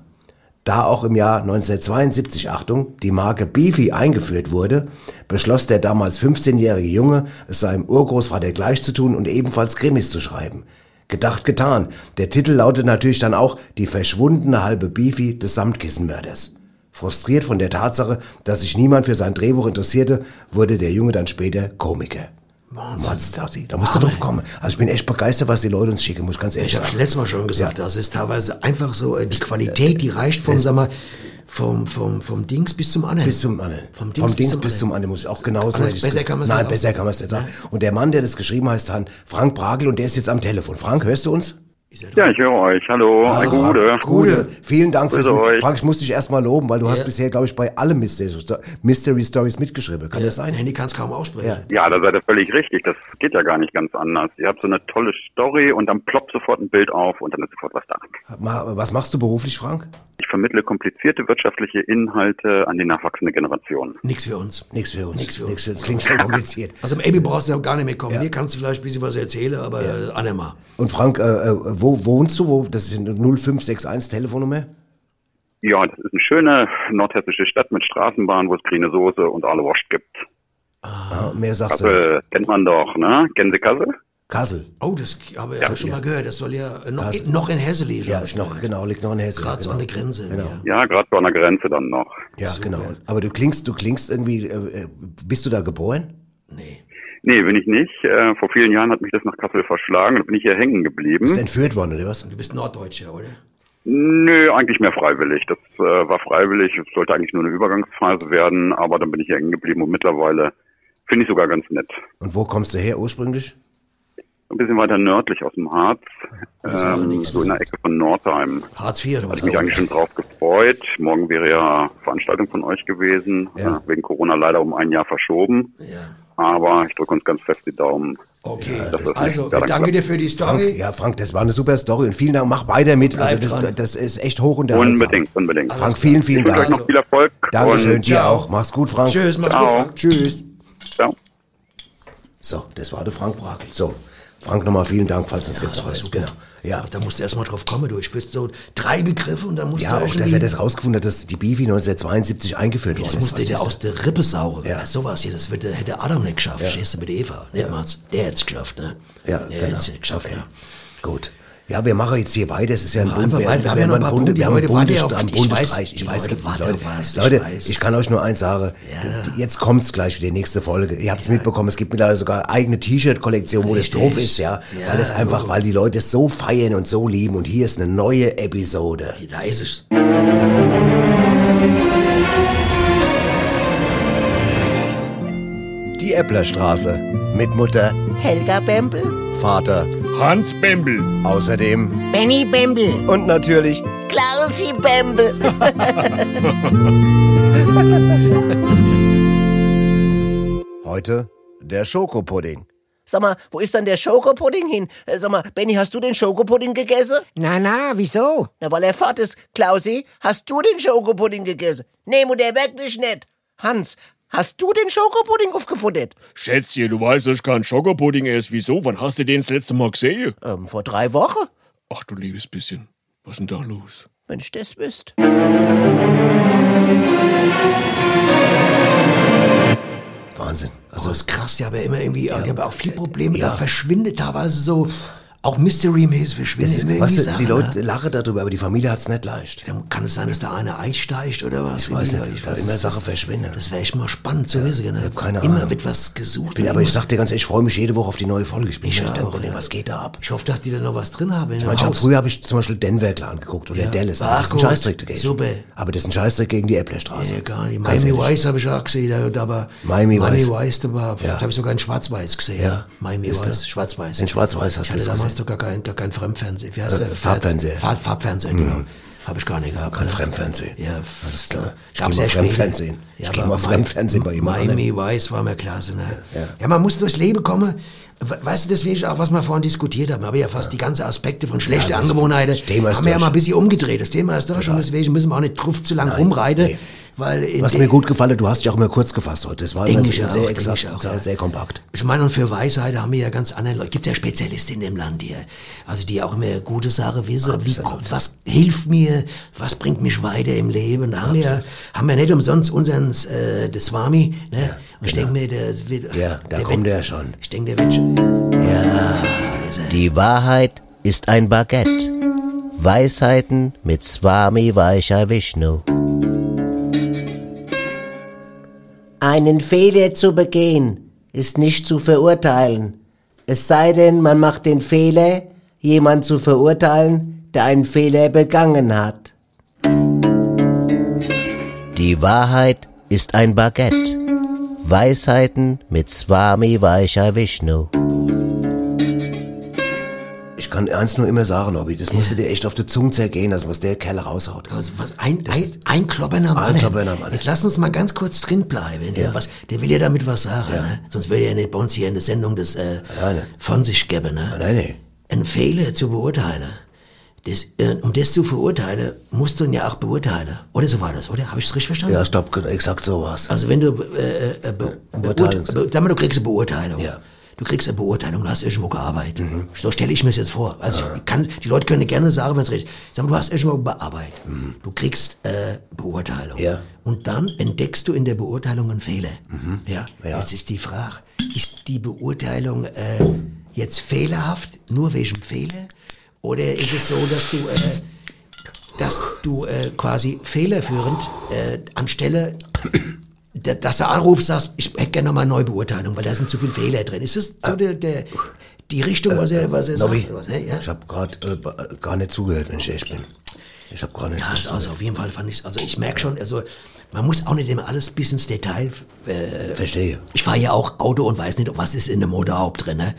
Da auch im Jahr 1972, Achtung, die Marke Beefy eingeführt wurde, beschloss der damals 15-jährige Junge, es seinem Urgroßvater gleich zu tun und ebenfalls Krimis zu schreiben. Gedacht, getan. Der Titel lautet natürlich dann auch Die verschwundene halbe Beefy des Samtkissenmörders. Frustriert von der Tatsache, dass sich niemand für sein Drehbuch interessierte, wurde der Junge dann später Komiker. Wahnsinn. Da musst du drauf kommen. Also ich bin echt begeistert, was die Leute uns schicken, muss ich ganz ehrlich Ich habe sagen. letztes Mal schon gesagt, das ist teilweise einfach so, äh, die Qualität, die reicht vom, sag mal, vom, vom, vom Dings bis zum anderen. Bis zum anderen. Vom Vom Dings Dings, bis zum bis zum anderen muss ich auch hätte ich's besser kann man's Nein, nicht besser kann man es nicht sagen. Und der Mann, der das geschrieben heißt, Han Frank Bragel und der ist jetzt am Telefon. Frank, hörst du uns? Ja, ich höre euch. Hallo, Hallo Gude. Gude. Vielen Dank fürs euch. Frank, ich muss dich erstmal loben, weil du hast Ja. bisher, glaube ich, bei allen Mystery, Sto- Mystery Stories mitgeschrieben. Kann das sein? Handy kann es kaum aussprechen. Ja, da seid ihr völlig richtig. Das geht ja gar nicht ganz anders. Ihr habt so eine tolle Story und dann ploppt sofort ein Bild auf und dann ist sofort was da. Was machst du beruflich, Frank? Ich vermittle komplizierte wirtschaftliche Inhalte an die nachwachsende Generation. Nix für uns. Nichts für uns. Nix für uns. Das klingt schon kompliziert. Also im Abi brauchst du ja gar nicht mehr kommen. Hier kannst du vielleicht ein bisschen was erzählen, aber ja. Annemal. Und Frank, äh, äh, wo wohnst du? Wo, das ist eine 0561 Telefonnummer? Ja, das ist eine schöne nordhessische Stadt mit Straßenbahn, wo es grüne Soße und alle Wurst gibt. Ah, mehr sagst du nicht. Kassel kennt man doch, ne? Gänsekassel? Kassel. Oh, das habe ich ja, schon mal gehört. Das soll ja noch, Kassel. noch in Hesse liegen. Ja, ist noch, genau, liegt noch in Hessen. Gerade so genau. an der Grenze. Genau. Ja. Ja, gerade so an der Grenze dann noch. Ja, genau. Aber du klingst, du klingst irgendwie, äh, äh, bist du da geboren? Nee. Nee, bin ich nicht. Äh, vor vielen Jahren hat mich das nach Kassel verschlagen und bin ich hier hängen geblieben. Bist entführt worden, oder was? Du bist Norddeutscher, oder? Nö, eigentlich mehr freiwillig. Das äh, war freiwillig. Es sollte eigentlich nur eine Übergangsphase werden, aber dann bin ich hier hängen geblieben und mittlerweile finde ich sogar ganz nett. Und wo kommst du her ursprünglich? Ein bisschen weiter nördlich aus dem Harz, ähm, so in der Ecke von Nordheim. Hartz IV, oder Hatte was? mich eigentlich schon drauf gefreut. Morgen wäre ja Veranstaltung von euch gewesen. Ja. Äh, wegen Corona leider um ein Jahr verschoben. Ja. Aber ich drücke uns ganz fest die Daumen. Okay. das also, danke dir für die Frank, Story. ja, Frank, das war eine super Story und vielen Dank. Mach weiter mit. Also das, das ist echt hoch unterhaltsam. Unbedingt, unbedingt. Frank, vielen, vielen Ich wünsche euch Dank. noch viel Erfolg. Dankeschön, und dir auch. Mach's gut, Frank. Tschüss, mach's gut, Ciao. Frank. Tschüss. Ciao. So, das war der Frank Brakel. So, Frank, nochmal vielen Dank, falls jetzt Das war was. super. Genau. Ja. Da musst du erst mal drauf kommen, du. Ich wüsste so drei Begriffe und dann musst Ja, du auch, dass er das rausgefunden hat, dass die Beefy 1972 eingeführt worden Das musste der Was aus der Rippe saugen. Ja. Ja. Sowas hier, das wird, der- hätte Adam nicht geschafft. Ja. Stehst du mit Eva? Nicht mal. Der hätte es geschafft, ne? Ja, der genau. hätte es geschafft, ja. Gut. Ja, wir machen jetzt hier weiter. Es ist ja ein einfach wir-. Wir haben ja noch ein paar Bunde- wir haben einen warten ja Bundes- auf- am ich Bundesstreich. weiß, die Leute Leute, was, ich Leute, weiß. ich kann euch nur eins sagen. Ja. Jetzt kommt's gleich wieder, nächste Folge. Ihr habt es mitbekommen, es gibt mittlerweile sogar eigene T-Shirt-Kollektion, wo das drauf ist, ja. Ja, weil das einfach, weil die Leute es so feiern und so lieben. Und hier ist eine neue Episode. Da ist es. Die Äpplerstraße. Mit Mutter, Helga Bembel, Vater, Hans Bembel. außerdem Benny Bembel, und natürlich Klausi Bembel. heute der Schokopudding. Sag mal, wo ist denn der Schokopudding hin? Äh, Sag mal, Benny, hast du den Schokopudding gegessen? Na, na, wieso? Na, weil er fort ist. Klausi, hast du den Schokopudding gegessen? Nee, Mutter, wirklich nicht. Hans, hast du den Schokopudding aufgefuttert? Schätzchen, du weißt, dass ich kein Schokopudding esse. Wieso? Wann hast du den das letzte Mal gesehen? Ähm, vor drei Wochen? Ach du liebes bisschen. Was ist denn da los? Wenn ich das wüsste. Wahnsinn. Also ist krass, der aber immer irgendwie, der aber auch viel Probleme, da verschwindet teilweise so, auch Mystery-mäßig immer irgendwie die Sachen, Leute ne? lachen darüber, aber die Familie hat's nicht leicht. Dann kann es sein, dass da einer einsteigt oder was? Ich weiß nicht, da was immer Sachen verschwinden. Das wäre echt mal spannend zu wissen. Ne? hab keine Immer Ahnung. wird was gesucht. Ich bin, aber ich sag dir ganz ehrlich, ich freue mich jede Woche auf die neue Folge. Ich bin Ich echt auch, ja. was geht da ab? Ich hoffe, dass die da noch was drin haben. Ich meine, ich hab, früher habe ich zum Beispiel Denver Clan geguckt oder Ja. Dallas. Ach, das ist ein dagegen. Super. Aber das ist ein Scheißdreck gegen die Äpplerstraße. Ja, gar nicht. Miami. Vice habe ich auch gesehen, aber Miami Vice. Vice, da Ja. habe ich sogar in Schwarz-Weiß gesehen. Ja. Miami Ist Vice, das? Schwarz-Weiß. In Schwarz-Weiß hast ich du das gesehen? doch gar kein, gar kein Fremdfernsehen. Wie heißt Äh, der? Farbfernseher. Farb, Farbfernseher, genau. Habe ich gar nicht gehabt. Kein ne? Fremdfernsehen. Ja, Alles klar. Ich Gab geh sehr. Fremdfernsehen. Ich Ja, geh aber mal Fremdfernsehen bei jemand Miami Vice war mir klasse. Ne? Ja. man muss durchs Leben kommen We- Weißt du, deswegen auch, was wir vorhin diskutiert haben, haben wir ja fast die ganzen Aspekte von schlechten Ja, Angewohnheiten, haben wir ja mal ein bisschen umgedreht. Das Thema ist durch und deswegen müssen wir auch nicht drauf zu lang rumreiten, weil in Was mir gut gefallen hat, du hast dich auch immer kurz gefasst heute. Das war immer Englisch sehr, auch, Englisch exakt, auch, sehr, ja. sehr kompakt. Ich meine, und für Weisheit haben wir ja ganz andere Leute. Gibt ja Spezialisten in dem Land hier. Also die auch immer gute Sachen wissen. Wie, was hilft mir? Was bringt mich weiter im Leben? Da haben wir, haben wir nicht umsonst unseren, äh, das Swami, ne? Und ich denke mir, der wird, genau. Ja, da der kommt wird, er schon. Ich denke, der wird schon, ja, er. Die Wahrheit ist ein Baguette. Weisheiten mit Swami Vaishya Vishnu. Einen Fehler zu begehen ist nicht zu verurteilen. Es sei denn, man macht den Fehler, jemand zu verurteilen, der einen Fehler begangen hat. Die Wahrheit ist ein Baguette. Weisheiten mit Swami Vaishya Vishnu. Ich kann eins nur immer sagen, Nobby, das musst du dir echt auf die Zunge zergehen, dass was der Kerl raushaut. Was, was, ein, ein, ein Kloppen am Ein am anderen. Jetzt lass uns mal ganz kurz drin bleiben. Der, Ja. was, der will ja damit was sagen. Ne? Sonst würde er nicht bei uns hier in der Sendung das äh, Nein. von sich geben. Ne? Nein, nein. Ein Fehler zu beurteilen. Das, äh, um das zu verurteilen, musst du ihn ja auch beurteilen. Oder so war das, oder? Habe ich es richtig verstanden? Ja, stopp, genau, exakt so war's. Also wenn du, äh, äh, be, Beurteilungs- beurt- be, sag mal, du kriegst eine Beurteilung. Ja. Du kriegst eine Beurteilung, du hast irgendwo gearbeitet. So stelle ich mir das jetzt vor. Also ich kann, die Leute können gerne sagen, wenn es richtig ist. Sag mal, du hast irgendwo bearbeitet. Du kriegst äh, Beurteilung. Ja. Und dann entdeckst du in der Beurteilung einen Fehler. Ja. Ja. Jetzt ist die Frage, ist die Beurteilung äh, jetzt fehlerhaft, nur wegen Fehler? Oder ist es so, dass du, äh, dass du äh, quasi fehlerführend äh, anstelle dass du anrufst, sagst, ich hätte gerne nochmal eine Neubeurteilung, weil da sind zu viele Fehler drin. Ist das so der, der, die Richtung, was er, was er sagt? Äh, Nobby, oder was, ne? ja? ich habe gerade äh, ba- gar nicht zugehört, wenn ich ehrlich bin. Ich habe gerade nicht Ja, also, zugehört. also auf jeden Fall fand ich, also ich merke schon, also man muss auch nicht immer alles bis ins Detail. Äh, Verstehe. ich fahre ja auch Auto und weiß nicht, was ist in dem Motorhaupt drin. Ne?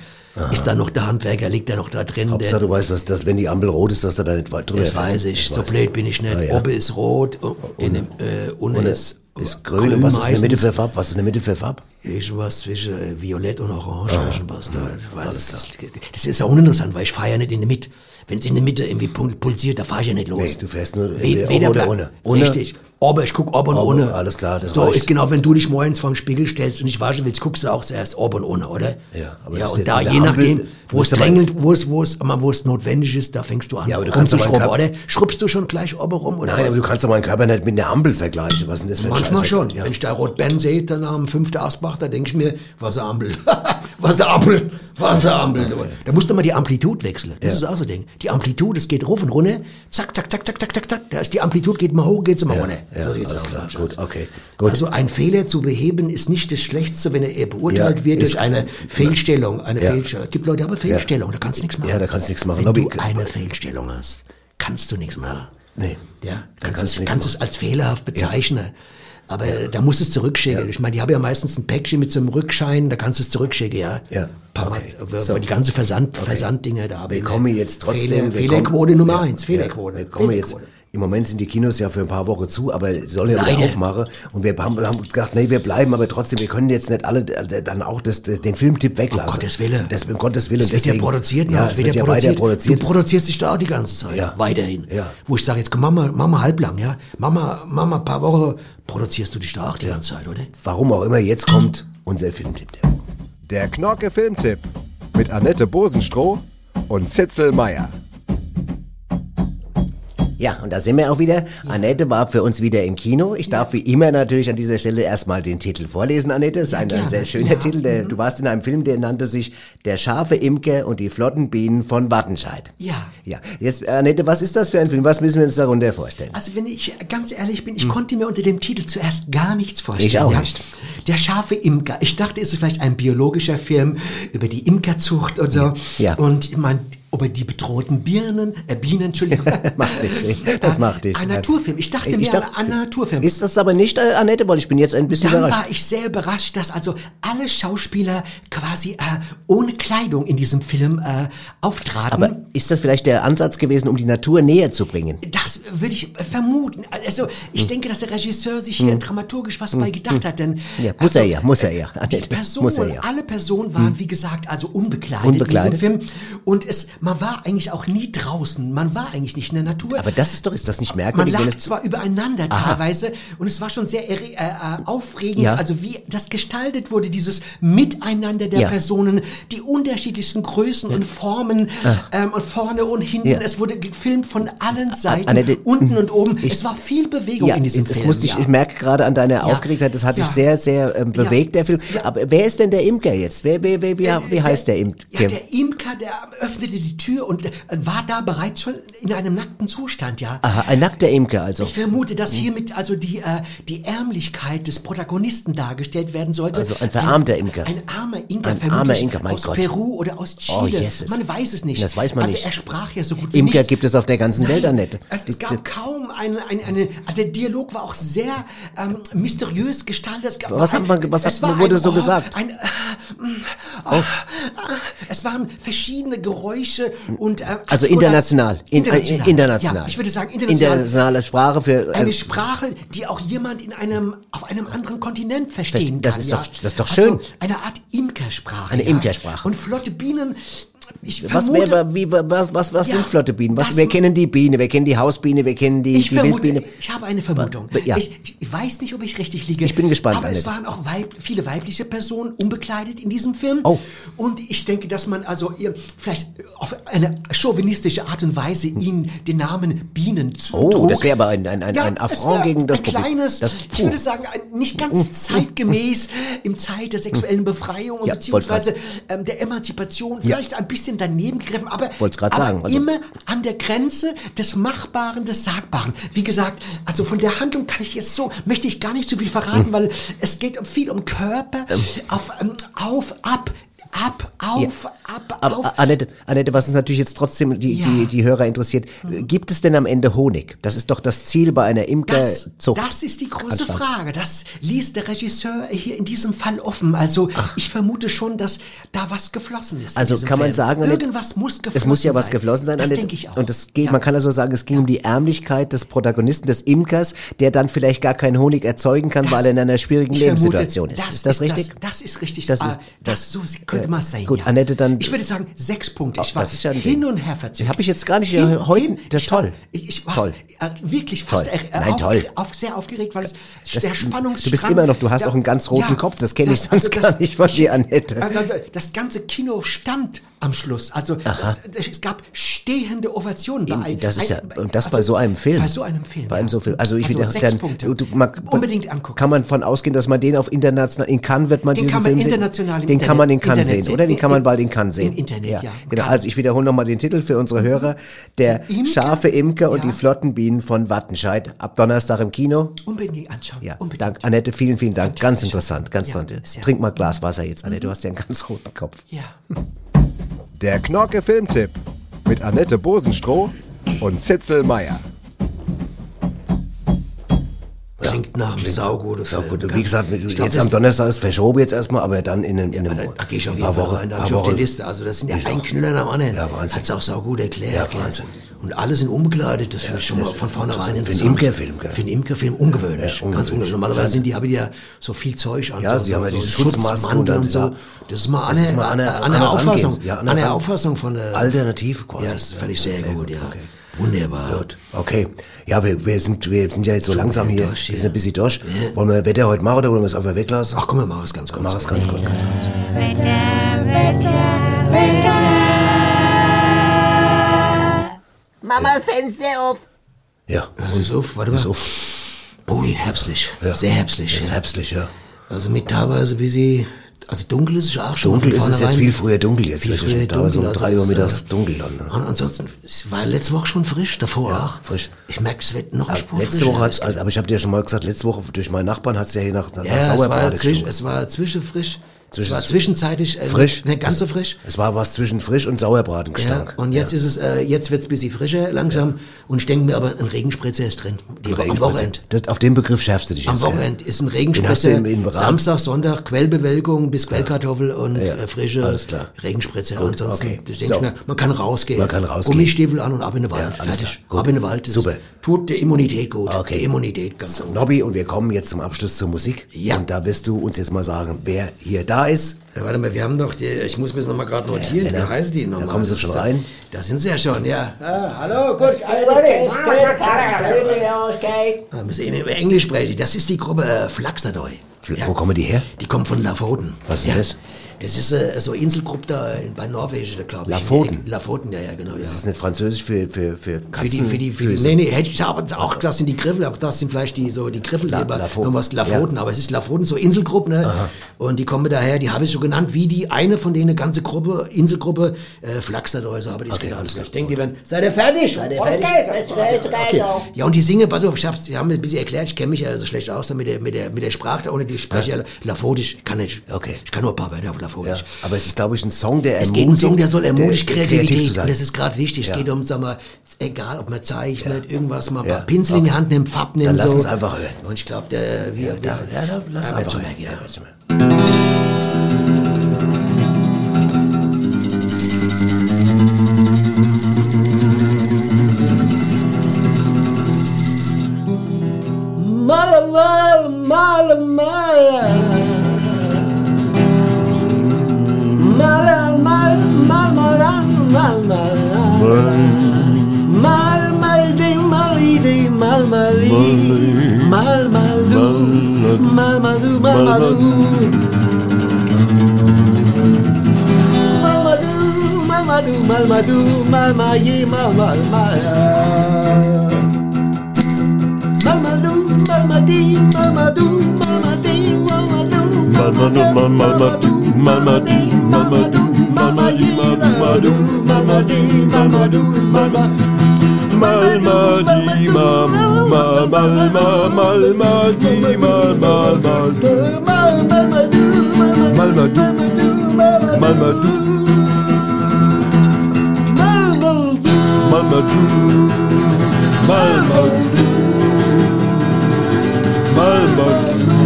Ist da noch der Handwerker, liegt da noch da drin? Hauptsache, Der, du weißt, was das, wenn die Ampel rot ist, dass du da nicht weit drüber das weiß ich. So weißt blöd bin ich nicht. Ah, ja. Oben ist rot, in dem, äh, unten Ohne ist, ist grün, und was ist in der Mitte für Farb? Was ist in der Mitte für Farb? Irgendwas zwischen äh, Violett und Orange, Ah. irgendwas da. Ich weiß es, das, das ist ja uninteressant, weil ich fahre ja nicht in der Mitte. Wenn es in der Mitte irgendwie pul- pulsiert, da fahre ich ja nicht los. Nee, du fährst nur We weder oder ohne. Ohne? Richtig. Aber ich guck ob und Oben, ohne. alles klar, das So reicht. ist genau, wenn du dich morgens vorm Spiegel stellst und nicht waschen willst, guckst du auch zuerst ob und ohne, oder? Ja, aber ja und da, je Ampel, nachdem, wo es drängelt, wo es, wo es, wo es notwendig ist, da fängst du an, Ja, aber du kannst rumzuschrubben, einen oder? Schrubbst du schon gleich oben rum, oder Nein, was? aber du kannst doch meinen Körper nicht mit einer Ampel vergleichen. Was denn das für Manchmal schon. Ja. Wenn ich da Rot-Ben sehe, dann am fünften Asbach, da denke ich mir, Wasserampel. Wasserampel, Wasserampel. Da musst du mal die Amplitude wechseln. Das ist auch so ein Ding. Die Amplitude, es geht rauf und runter. Zack, zack, zack, zack, zack, zack, zack. Da ist die Amplitude, geht mal hoch, geht mal runter. Ja, sieht's alles klar. Gut, okay. Gut. Also ein Fehler zu beheben ist nicht das Schlechteste, wenn er beurteilt Ja, wird durch eine Fehlstellung. Eine Ja. Fehlstellung. Es gibt Leute, die haben eine Fehlstellung, da kannst du nichts machen. Ja, da kannst du nichts machen. Wenn du eine Fehlstellung hast, kannst du nichts machen. Nee. Ja, kannst, kannst es, kannst es als fehlerhaft bezeichnen. Aber da musst du es zurückschicken. Ich meine, die haben ja meistens ein Päckchen mit so einem Rückschein, da kannst du es zurückschicken, ja. Ja, okay. Mal, aber So. die ganze Versand, Versanddinger da. Aber Wir kommen jetzt trotzdem. Fehler, Fehlerquote Nummer Ja, eins, Fehlerquote. Ja, wir kommen jetzt. Im Moment sind die Kinos ja für ein paar Wochen zu, aber sie sollen ja wieder aufmachen. Und wir haben, haben gedacht, nee, wir bleiben, aber trotzdem, wir können jetzt nicht alle äh, dann auch das, das, den Filmtipp weglassen. Um Gottes Willen. Das, um Gottes Willen. Es wird ja produziert, ja, es wird ja ja weiter produziert. produziert. Du produzierst dich da auch die ganze Zeit, Ja. weiterhin. Ja. Wo ich sage, jetzt komm, Mama, Mama halblang, ja. Mama, Mama, paar Wochen produzierst du dich da auch die ganze Zeit, oder? Warum auch immer, jetzt kommt unser Filmtipp. Der Knorke Filmtipp mit Annette Bosenstroh und Zitzel Meyer. Ja, und da sind wir auch wieder. Annette war für uns wieder im Kino. Ich darf wie immer natürlich an dieser Stelle erstmal den Titel vorlesen, Annette. Das ist ein, ein sehr schöner Titel. Der, du warst in einem Film, der nannte sich Der scharfe Imker und die flotten Bienen von Wattenscheid. Ja. Ja, jetzt, Annette, was ist das für ein Film? Was müssen wir uns darunter vorstellen? Also wenn ich ganz ehrlich bin, ich konnte mir unter dem Titel zuerst gar nichts vorstellen. Ich auch ja? nicht. Der scharfe Imker. Ich dachte, es ist vielleicht ein biologischer Film über die Imkerzucht und so. Ja. Und ich mein, ob er die bedrohten Birnen, äh, Bienen, Entschuldigung. macht nichts. Das macht nichts. Ein Naturfilm. Ich dachte Ich mir dachte- an Naturfilm. Ist das aber nicht, äh, Annette, weil ich bin jetzt ein bisschen Dann überrascht. war ich sehr überrascht, dass also alle Schauspieler quasi äh, ohne Kleidung in diesem Film äh, auftraten. Aber ist das vielleicht der Ansatz gewesen, um die Natur näher zu bringen? Das würde ich äh, vermuten. Also ich Hm. denke, dass der Regisseur sich hier dramaturgisch was bei gedacht hat, denn Ja, muss er also, ja, muss er ja. Die Annette, Personen, muss er ja. alle Personen waren, wie gesagt, also unbekleidet, Unbekleidet. in diesem Film. Und es, man war eigentlich auch nie draußen. Man war eigentlich nicht in der Natur. Aber das ist doch, ist das nicht man merkwürdig, wenn lag es zwar übereinander Aha. teilweise und es war schon sehr äh, äh, aufregend, Ja. also wie das gestaltet wurde, dieses Miteinander der Ja. Personen, die unterschiedlichsten Größen und Formen ähm, und vorne und hinten. Ja. Es wurde gefilmt von allen Seiten, Annette, unten und oben. es war viel Bewegung ja, in diesem das Film. musste ich, ja. ich merke gerade an deiner Aufgeregtheit, das hat dich Ja. sehr, sehr ähm, bewegt, der Film. Aber wer ist denn der Imker jetzt? Wer, wer, wer, wie, wie heißt der Imker? Ja, der Imker, der öffnete die Tür und äh, war da bereits schon in einem nackten Zustand, ja. Aha, ein nackter Imker also. Ich vermute, dass hiermit also die, äh, die Ärmlichkeit des Protagonisten dargestellt werden sollte. Also ein verarmter Imker. Ein armer Inka, Ein armer Inka, mein aus Gott. Peru oder aus Chile. Oh, Jesus. Man weiß es nicht. Das weiß man also nicht. er sprach ja so gut wie Imker nichts. gibt es auf der ganzen Welt, Annette. Es, Die- es gab kaum eine, eine, eine, also der Dialog war auch sehr ähm, mysteriös gestaltet. Was ein, hat man- was hat- war wurde ein, so oh, gesagt? Ein, äh, mm, oh, äh, es waren verschiedene Geräusche und äh, Also international. In, international. äh, international. Ja, ich würde sagen international. Internationale Sprache für. Eine äh, Sprache, die auch jemand in einem, auf einem anderen Kontinent verstehen Das kann. ist ja. doch- das ist doch Also schön. eine Art Imkersprache. Eine ja. Imkersprache. Und flotte Bienen, ich was, vermute... wär, wie, was, was, was Ja, sind flotte Bienen? Was, wir kennen die Biene, wir kennen die Hausbiene, wir kennen die, ich die vermute, Wildbiene. ich habe eine Vermutung. Ja. Ich, ich weiß nicht, ob ich richtig liege. Ich bin gespannt, Aber es waren auch weib, viele weibliche Personen unbekleidet in diesem Film. Oh. Und ich denke, dass man also ihr vielleicht auf eine chauvinistische Art und Weise ihnen den Namen Bienen zutrug. Oh, das wäre aber ein, ein, ein, Ja, ein Affront wär gegen das ein Publikum. kleines, Das, ich würde sagen, ein, nicht ganz zeitgemäß im Zeit der sexuellen Befreiung und beziehungsweise ähm, der Emanzipation, Ja. vielleicht ein bisschen daneben gegriffen, aber, Wollt's grad aber sagen, also- immer an der Grenze des Machbaren, des Sagbaren. Wie gesagt, also von der Handlung kann ich jetzt so, möchte ich gar nicht so viel Hm. verraten, weil es geht um viel um Körper, auf, ähm, auf, ab, ab, auf, ab, aber auf. Annette, Annette, was uns natürlich jetzt trotzdem die, Ja. die, die Hörer interessiert, gibt es denn am Ende Honig? Das ist doch das Ziel bei einer Das, Imkerzucht. das ist die große Anstalt. Frage. Das ließ der Regisseur hier in diesem Fall offen. Also ich vermute schon, dass da was geflossen ist. Also kann man Film. sagen, Annette, irgendwas muss geflossen es muss ja was sein. geflossen sein. Das Annette. denke ich auch. Und geht, Ja. man kann also sagen, es ging um die Ärmlichkeit des Protagonisten, des Imkers, der dann vielleicht gar keinen Honig erzeugen kann, Das- weil er in einer schwierigen Lebenssituation vermute, ist. ist das richtig? Das, das ist richtig. Das Ah, ist- das, so könnte man es sein. gut. Annette, dann- Ich würde sagen, sechs Punkte. Ich Oh, war das ist ja hin und her verzückt. Hab ich jetzt gar nicht, äh, heute- das ich toll. Ich, ich war Toll. Äh, wirklich fast Toll. äh, Nein, auf, toll. Auf, sehr aufgeregt, weil es Das- der Spannungsstrang... du bist immer noch, du hast auch einen ganz roten Ja, Kopf, das kenne ich das- sonst also gar das- nicht von dir, Annette. Also, das ganze Kino stand am Schluss. Also es, es gab stehende Ovationen. Bei ein- Das ist ja, und das also bei so einem Film. Bei so einem Film. Bei einem ja. so Film. Also ich Also wieder, sechs dann, Punkte. du, man, Unbedingt angucken. Kann man von ausgehen, dass man den auf international, in Cannes wird man Den diesen kann man Film sehen? international im Den kann man in Internet- Cannes Internet sehen, oder? Den sehen. kann man bald in Cannes sehen. im Internet, ja. Genau. Kann. Also ich wiederhole nochmal den Titel für unsere Hörer. Der Imker? scharfe Imker und Ja. die Flottenbienen von Wattenscheid. Ab Donnerstag im Kino. Unbedingt anschauen. Ja, Unbedingt. dank, Annette, vielen, vielen Dank. Ganz interessant, ganz Ja, interessant. Trink mal Glas Wasser jetzt, Annette. Du hast ja einen ganz roten Kopf. Ja. Der Knorke Filmtipp mit Annette Bosenstroh und Zitzel Meier. Klingt nach einem sauguten Film. wie gesagt, Ich glaub, jetzt am Donnerstag ist verschoben jetzt erstmal, aber dann in, in, in einem Da gehe ich auf paar jeden Fall Wochen, rein, da paar hab ich auf die. Liste. Also das sind ja ein. Knüller dem anderen. Ja, Wahnsinn. Hat's auch so gut erklärt. Ja, gell? Und alle sind umgekleidet, das finde ich schon mal von vornherein für einen interessant. Imkerfilm, gell? Für einen Imkerfilm ungewöhnlich. Ja, Ganz ungewöhnlich. Normalerweise sind die, haben die ja so viel Zeug an. Ja, so, sie haben ja so, diese Schutzmantel und und so. ja. Das ist mal ist mal eine, eine- Auffassung. Ja, eine, eine An- Auffassung von der... Alternative quasi. Ja, das fand ich sehr, Sehr gut, gut, ja. okay. Wunderbar. Gut, okay. Ja, wir, wir, sind, wir sind ja jetzt so Schon langsam hier. durch, Wir ja. sind ein bisschen durch. Wollen wir Wetter heute machen oder wollen wir es einfach weglassen? Ach komm, wir machen es ganz kurz. Mach es ganz kurz, ganz kurz. Mach mal das Fenster auf. Ja, Das ist auf, warte mal. ist auf. Ui, herbstlich. Ja. Sehr herbstlich. Ist herbstlich, ja. Also mit teilweise ein bisschen, also dunkel ist es auch schon. Dunkel ist es jetzt viel früher dunkel jetzt. Viel Es früher da so um dunkel, drei also Uhr es, mittags äh, dunkel dann. Ne? Und ansonsten, es war letzte Woche schon frisch, davor Ja, auch. frisch. Ich merke, es wird noch Ja, Spur letzte. Woche hat's, also, aber ich habe dir schon mal gesagt, letzte Woche durch meinen Nachbarn hat's ja hier nach, nach Ja, es war, Sauerbrate zwisch, gestunken. es war zwischenfrisch. Es war zwischenzeitlich äh, frisch. nicht ganz so frisch. Es war was zwischen frisch und Sauerbratengestank. Ja, und jetzt ist es, äh, jetzt wird's ein bisschen frischer langsam und ich denke mir aber, ein Regenspritzer ist drin. Die, am Wochenende. Das, auf den Begriff schärfst du dich Am jetzt. ja. Wochenende ist ein Regenspritzer. Samstag, Sonntag, Quellbewölkung bis Quellkartoffel und Ja, äh, frische. Regenspritzer. Gut, Ansonsten, okay. das denke So. ich mir, man kann rausgehen. Man kann rausgehen. Gummistiefel an und ab in den Wald. Ja, Fertig. Gut. Ab in den Wald. Das Super. Tut der Immunität gut. Okay. Die Immunität ganz gut. Nobby, und wir kommen jetzt zum Abschluss zur Musik. Ja. Und da wirst du uns jetzt mal sagen, wer hier da ist. Ja, warte mal, wir haben doch, die, ich muss mir das nochmal gerade notieren, wie ja. heißen die nochmal? Da kommen sie schon rein. Da sind sie ja schon, ja. Ah, hallo, gut. Da müssen wir in Englisch sprechen. Das ist die Gruppe äh, Flaxadoy. Wo kommen die her? Die kommen von Lafoten. Was ist ja. das? Das ist äh, so Inselgruppe da in, bei Norwegen, glaube ich. Lafoten? Lafoten, ja, ja, genau. Ja. Das ist nicht französisch für, für, für Für Katzen. die, für die, für die, nee, nee, hätte ich aber auch, das sind die Griffel, aber das sind vielleicht die, so die Griffelleber, La- was Lafoten, Ja. aber es ist Lafoten, so Inselgruppen, ne? Und die kommen daher, die habe ich so genannt, wie die eine von denen, ganze Gruppe, Inselgruppe, äh, Flachsterdeu, so habe ich das genannt. Ich denke, die werden, seid ihr fertig? Seid ihr fertig? Okay. Ja, und die singen, pass auf, ich hab's, sie haben mir ein bisschen erklärt, ich kenne mich ja so schlecht aus da mit der, mit der, mit der Sprache da, ohne die spreche ja Lafotisch, kann ich. Okay. Ich kann nur ein paar Wörter auf Lafotisch. Aber es ist, glaube ich, ein Song, der Es ermutigt. geht um Song, der soll ermutigt der- Kreativität. kreativ zu sein. und das ist gerade wichtig. Ja. Es geht um, sag mal, egal ob man zeichnet, irgendwas mal, ein Ja. paar Pinsel in die Hand nimmt, Farb nimmt. Dann lass so. uns einfach hören. Und ich glaube, der, wir, Ja, ja, ja, lass ja, einfach so hören. weg, mala, mala. Mala, mal, mal, mala, mal, mala. Mal, mal, de, mali, de, mal, mali. Mal, mal, do, mal, mal, do, mal, mal, do. Malmadu, Malmadu, Malmaye, Malmal, Mal mama do, mama do, mama do, mama do, mama do, mama do, mama dee, mama. Do, mama dee, mama do, mama dee, mama do, mama. Mal mal di mal mal mal mal mal mal di mal mal mal mal mal do mal mal do mal mal do mal mal do mal mal do mal mal do Sehr gut, Jungs!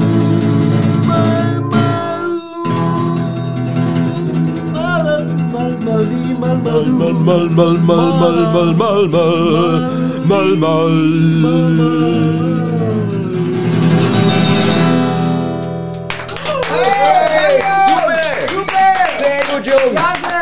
Klasse! Mal, mal die! Hammer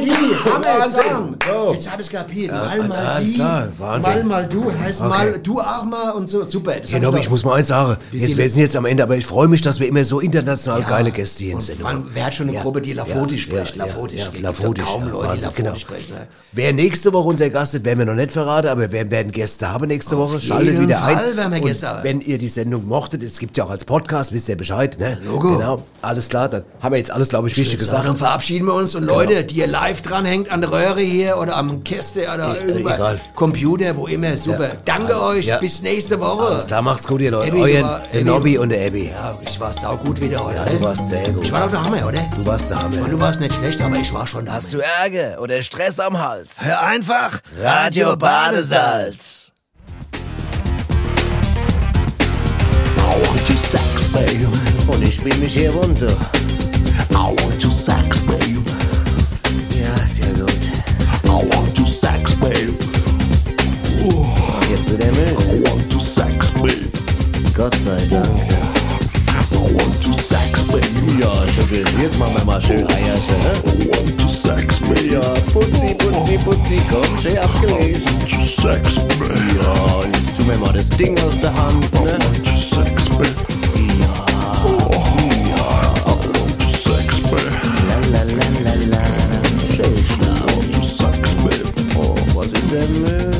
Wahnsinn. Song! So. Jetzt hab ich's kapiert. Ja, mal, mal alles die. klar, Wahnsinn. Mal, mal du heißt Okay. mal du auch mal und so. Super. Ja, doch- ich muss mal eins sagen. Jetzt, wir sind jetzt am Ende, aber ich freue mich, dass wir immer so international Ja. geile Gäste hier in Sendung haben. wer hat schon eine Gruppe, die Lafotisch spricht? Lafotisch. Ja, doch kaum ja, Leute, die Wahnsinn, Lafotisch genau. sprechen, ne? Wer nächste Woche unser Gast ist, werden wir noch nicht verraten, aber wir werden Gäste haben nächste Woche. Schaltet wieder Fall ein. werden wir Gäste haben. Wenn ihr die Sendung mochtet, es gibt ja auch als Podcast, wisst ihr Bescheid, ne? Logo. Genau, alles klar, dann haben wir jetzt alles, glaube ich, wichtig Gesagt, dann verabschieden wir uns und Leute, die ihr live dranhängt an der Röhre hier oder am Käste oder E- irgendwas, egal. Computer, wo immer, super. Ja. Danke Also, euch, ja. bis nächste Woche. Alles klar, macht's gut, ihr Leute. Abby, Euren, war- Nobby und der Abby. Ja, ich war saugut wieder heute. Ja, ne? du warst sehr gut. Ich war doch der Hammer, oder? Du warst der Hammer. Und du warst nicht schlecht, aber ich war schon da. Hast du Ärger oder Stress am Hals? Hör einfach Radio Badesalz. I want your sex, babe. Und ich spiel mich hier runter. I want your sex, babe. Ja, sehr gut. I want your sex, babe. Und jetzt wieder müde. I want your sex, babe. Gott sei Dank. I want your sex, babe. Ja, schön. Jetzt machen wir mal schön Eierchen, ne? I want your sex, babe. Ja, putzi, putzi, putzi, komm, schön abgelesen. I want your sex, babe. Ja, und jetzt tun wir mal das Ding aus der Hand, I ne? want your sex, babe. that moon.